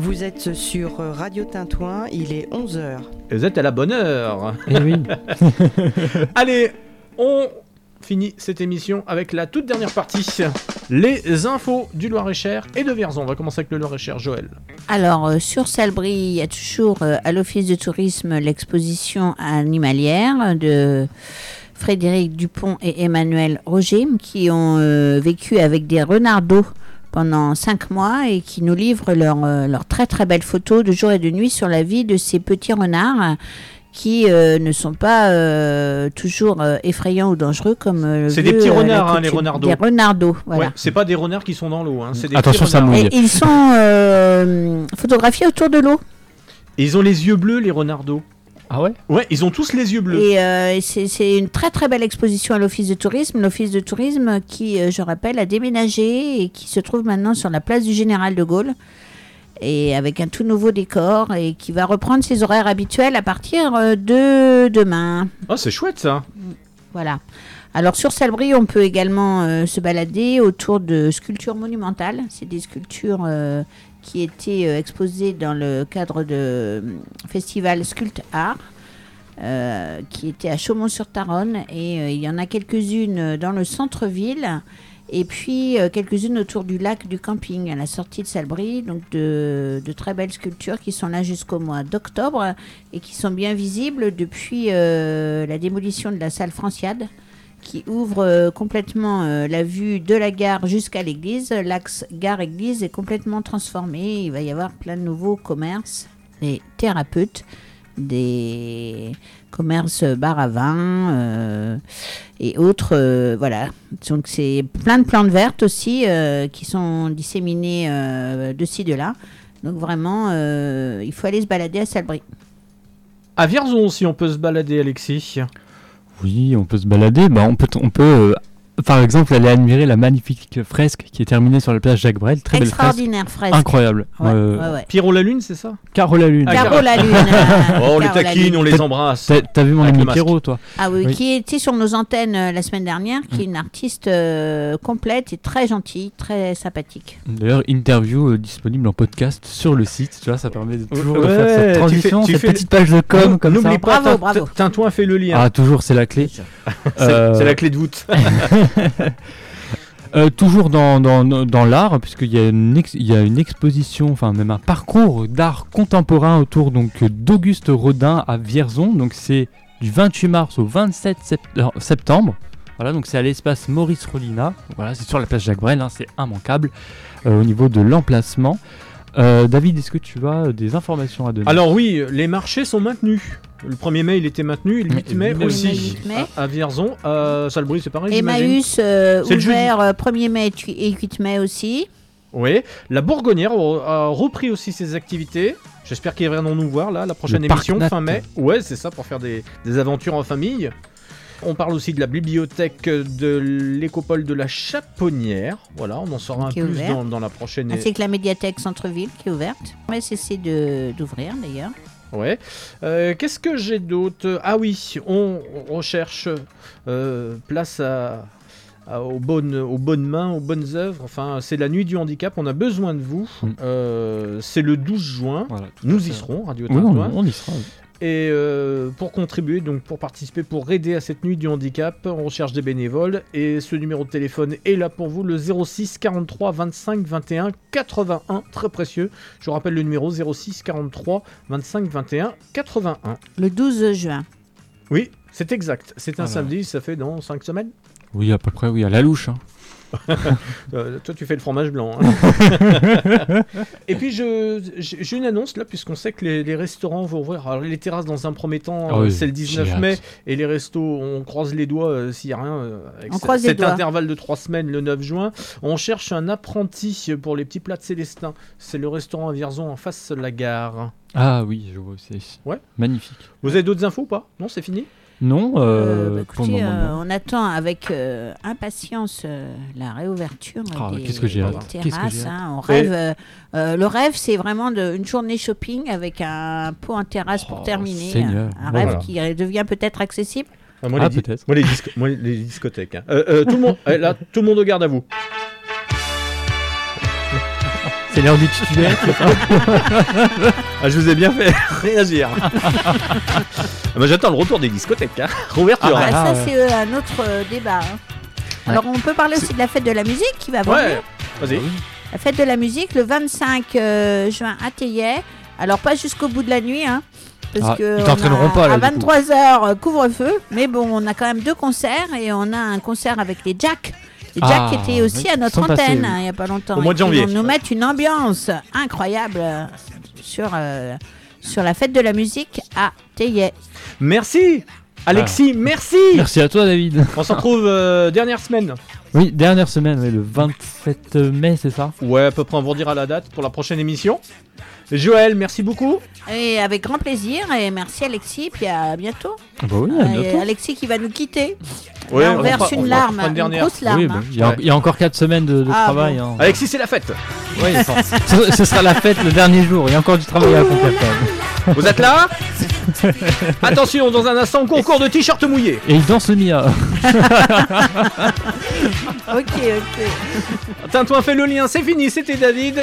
Vous êtes sur Radio Tintouin, il est 11h. vous êtes à la bonne heure. Eh oui. Allez, on finit cette émission avec la toute dernière partie. Les infos du Loir-et-Cher et de Vierzon. On va commencer avec le Loir-et-Cher, Joël. Alors, euh, sur Salbris, il y a toujours euh, à l'Office de tourisme l'exposition animalière de Frédéric Dupont et Emmanuel Roger, qui ont euh, vécu avec des renardeaux pendant cinq mois et qui nous livrent leurs euh, très très belles photos de jour et de nuit sur la vie de ces petits renards qui euh, ne sont pas euh, toujours euh, effrayants ou dangereux comme euh, C'est des petits renards, hein, les renardeaux. Des renardeaux, voilà. Ouais, c'est pas des renards qui sont dans l'eau. Hein, c'est des Attention, petits ça renards. mouille. Et ils sont euh, photographiés autour de l'eau. Et ils ont les yeux bleus, les renardeaux. Ah ouais Ouais, ils ont tous les yeux bleus. Et euh, c'est une très très belle exposition à l'Office de tourisme. L'Office de tourisme qui, euh, je rappelle, a déménagé et qui se trouve maintenant sur la place du Général de Gaulle. Et avec un tout nouveau décor et qui va reprendre ses horaires habituels à partir euh, de demain. Oh, c'est chouette ça. Voilà. Alors sur Salbris, on peut également euh, se balader autour de sculptures monumentales. C'est des sculptures euh, qui étaient euh, exposées dans le cadre de euh, festival Sculpt Art. euh, qui était à Chaumont-sur-Taronne et il y en a quelques-unes dans le centre-ville Et puis quelques-unes autour du lac du camping, à la sortie de Salbris. Donc de, de très belles sculptures qui sont là jusqu'au mois d'octobre et qui sont bien visibles depuis la démolition de la salle Franciade qui ouvre euh, complètement euh, la vue de la gare jusqu'à l'église. L'axe gare-église est complètement transformé. Il va y avoir plein de nouveaux commerces, des thérapeutes, des commerces bar à vin euh, et autres. voilà. Donc c'est plein de plantes vertes aussi qui sont disséminées de ci, de là. Donc vraiment, il faut aller se balader à Salbris. À Vierzon aussi, on peut se balader, Alexis. Oui, on peut se balader. Bah, on peut, on peut euh, par exemple, aller admirer la magnifique fresque qui est terminée sur la place Jacques Brel. Très belle fresque. Extraordinaire fresque. Incroyable. Ouais, Euh, ouais, ouais. Pierrot la Lune, c'est ça? Caro la Lune. Ah, Caro la Lune. Oh, on les taquine, on les embrasse. T'as vu mon ami. Pierrot, toi? Ah oui, Oui. qui était sur nos antennes euh, la semaine dernière, qui est une artiste euh, complète et très gentille, très sympathique. D'ailleurs, interview euh, disponible en podcast sur le site. Tu vois, ça permet de toujours de faire cette tu transition, fais- tu cette petite page de com comme ça. N'oublie pas, Tintouin fait le lien. Ah, toujours, c'est la clé. c'est la clé de voûte. Euh, toujours dans, l'art, puisqu'il y, a une y a exposition, enfin même un parcours d'art contemporain autour d'Auguste Rodin à Vierzon. Donc c'est du 28 mars au 27 sept- euh, septembre. Voilà, donc c'est à l'espace Maurice Rollina. Voilà, c'est sur la place Jacques Brel, hein, c'est immanquable euh, au niveau de l'emplacement. David, est-ce que tu as des informations à donner? Alors oui, les marchés sont maintenus. Le 1er mai, il était maintenu, et le 8 mai Le aussi. 8 mai. À, à Vierzon, à Salbris, c'est pareil. Emmaüs euh, C'est le ouvert euh, 1er mai tu- et 8 mai aussi. Oui. La Bourgonnière a repris aussi ses activités. J'espère qu'ils viendront nous voir là, la prochaine Le émission, fin mai. Ouais, c'est ça, pour faire des, des aventures en famille. On parle aussi de la bibliothèque de l'écopole de la Chaponnière. Voilà, on en saura un plus dans, dans la prochaine. Ainsi que la médiathèque Centre-Ville qui est ouverte. On va cesser de- d'ouvrir d'ailleurs. Ouais. Euh, Qu'est-ce que j'ai d'autre? Ah oui, on, on recherche euh, place à, à- aux, bonnes, aux bonnes mains, aux bonnes œuvres. Enfin, c'est la nuit du handicap, on a besoin de vous. Mm. Euh, c'est le 12 juin. Voilà, Nous y serons, Radio Oui, on, y sera. oui. Et euh, pour contribuer, donc pour participer, pour aider à cette nuit du handicap, on recherche des bénévoles. Et ce numéro de téléphone est là pour vous, le 06 43 25 21 81, très précieux. Je vous rappelle le numéro 06 43 25 21 81. Le 12 juin. Oui, c'est exact. C'est un Voilà. samedi, ça fait dans 5 semaines. Oui, à peu près, oui, à la louche. hein. Euh, toi, tu fais le fromage blanc. hein. Et puis, je- j'ai une annonce là, puisqu'on sait que les, les restaurants vont ouvrir. Alors, les terrasses, dans un premier temps, Ah euh, oui, c'est le 19 j'ai hâte. mai. Et les restos, on croise les doigts euh, s'il n'y a rien. euh, avec On croise les cet intervalle de 3 semaines, le 9 juin. On cherche un apprenti pour les petits plats de Célestin. C'est le restaurant à Vierzon en face de la gare. Ah oui, je vois aussi. Ouais. Magnifique. Vous avez d'autres infos ou pas? Non, c'est fini? Non, Euh, euh, bah, pour le écoutez, moment. euh, non. on attend avec euh, impatience euh, la réouverture Ah, des, qu'est-ce que j'ai des hâte. Qu'est-ce que terrasses. hein. On rêve. le rêve, c'est vraiment de, une journée shopping avec un pot en terrasse pour Oh, terminer. Seigneur. Un Voilà. rêve qui devient peut-être accessible. Ah, moi, Ah, les peut-être. Moi, les, disco- moi, les discothèques. hein. Euh, euh, tout le monde, eh, là, tout le monde au garde à vous. C'est l'heure du titulaire. ça Ah, je vous ai bien fait réagir. Ah bah, J'attends le retour des discothèques. Hein. Rouverture. Ah, hein. ça, ouais. c'est euh, un autre euh, débat. hein. Alors, on peut parler aussi de la fête de la musique qui va. Ouais, vas-y. La fête de la musique le 25 euh, juin à Thaillet. Alors pas jusqu'au bout de la nuit, hein, parce Ah, que ils on a- pas, là, à du coup. 23h couvre-feu. Mais bon, on a quand même deux concerts et on a un concert avec les Jacks. Les Jacks Ah, étaient aussi à notre antenne oui. hein, il n'y a pas longtemps. Au mois de janvier. nous mettre une ambiance incroyable euh, sur, euh, sur la fête de la musique à Thaillet. Merci. Alexis, merci. Merci à toi, David. On se retrouve euh, dernière semaine. Oui, dernière semaine, oui, le 27 mai, c'est ça? Ouais, à peu près, on va vous dire à la date pour la prochaine émission. Joël, merci beaucoup. Et avec grand plaisir. Et merci Alexis. Puis à bientôt. Bah oui, à bientôt. Alexis qui va nous quitter. On on verse une on larme, une une, grosse larme. Oui, bah, hein. il, y a, Ouais. il y a encore 4 semaines de, de Ah, travail. bon. hein. Alexis, c'est la fête. Oui, ce, ce sera la fête le dernier jour. Il y a encore du travail à accomplir. Vous êtes là? Attention, dans un instant, concours de t-shirt mouillé. Et il danse le Mia. Ok, ok. Tintouin fait le lien, c'est fini, c'était David.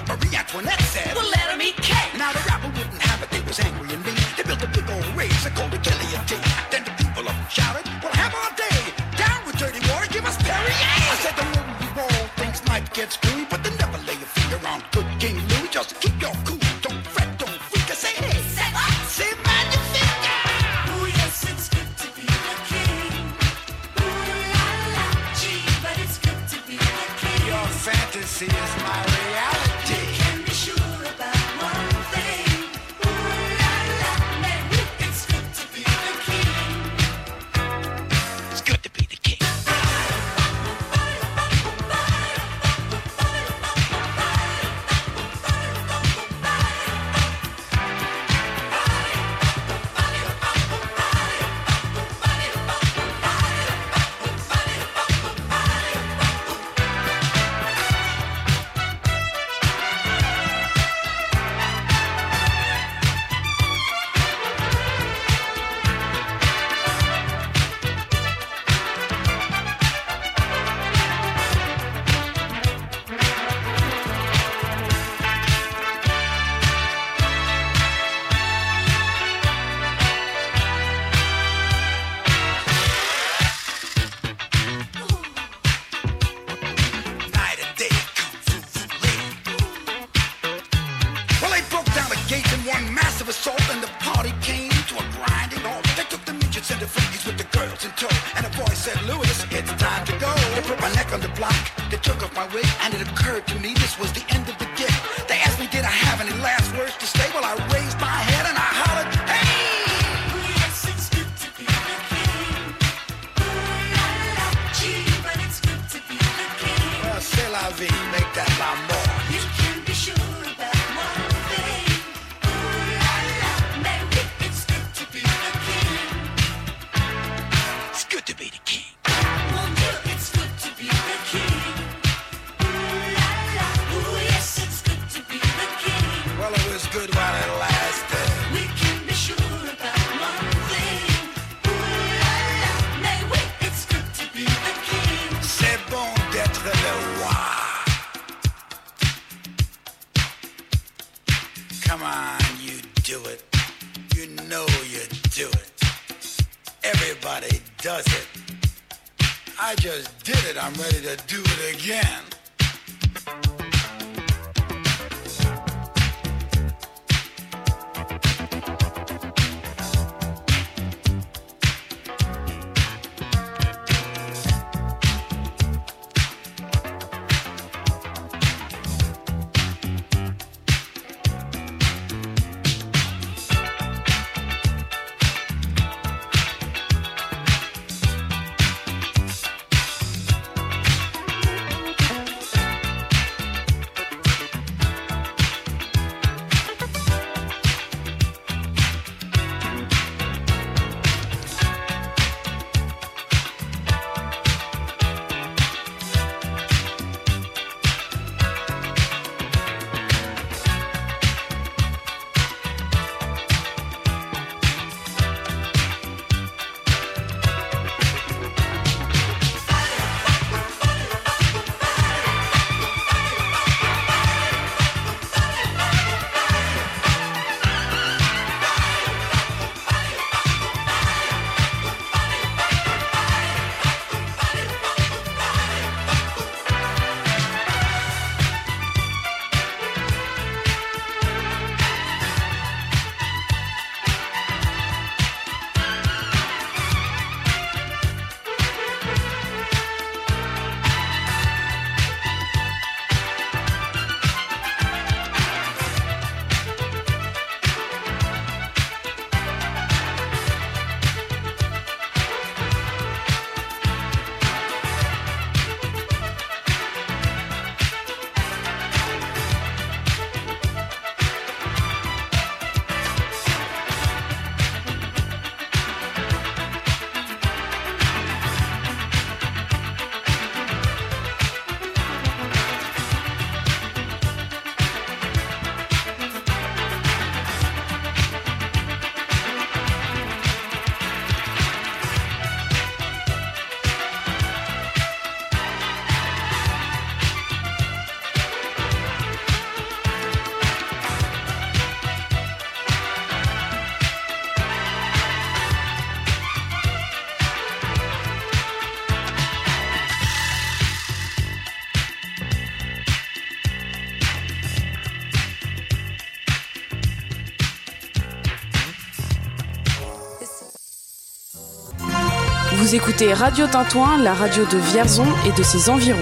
fantasy is my reality. Vous écoutez Radio Tintouin, la radio de Vierzon et de ses environs.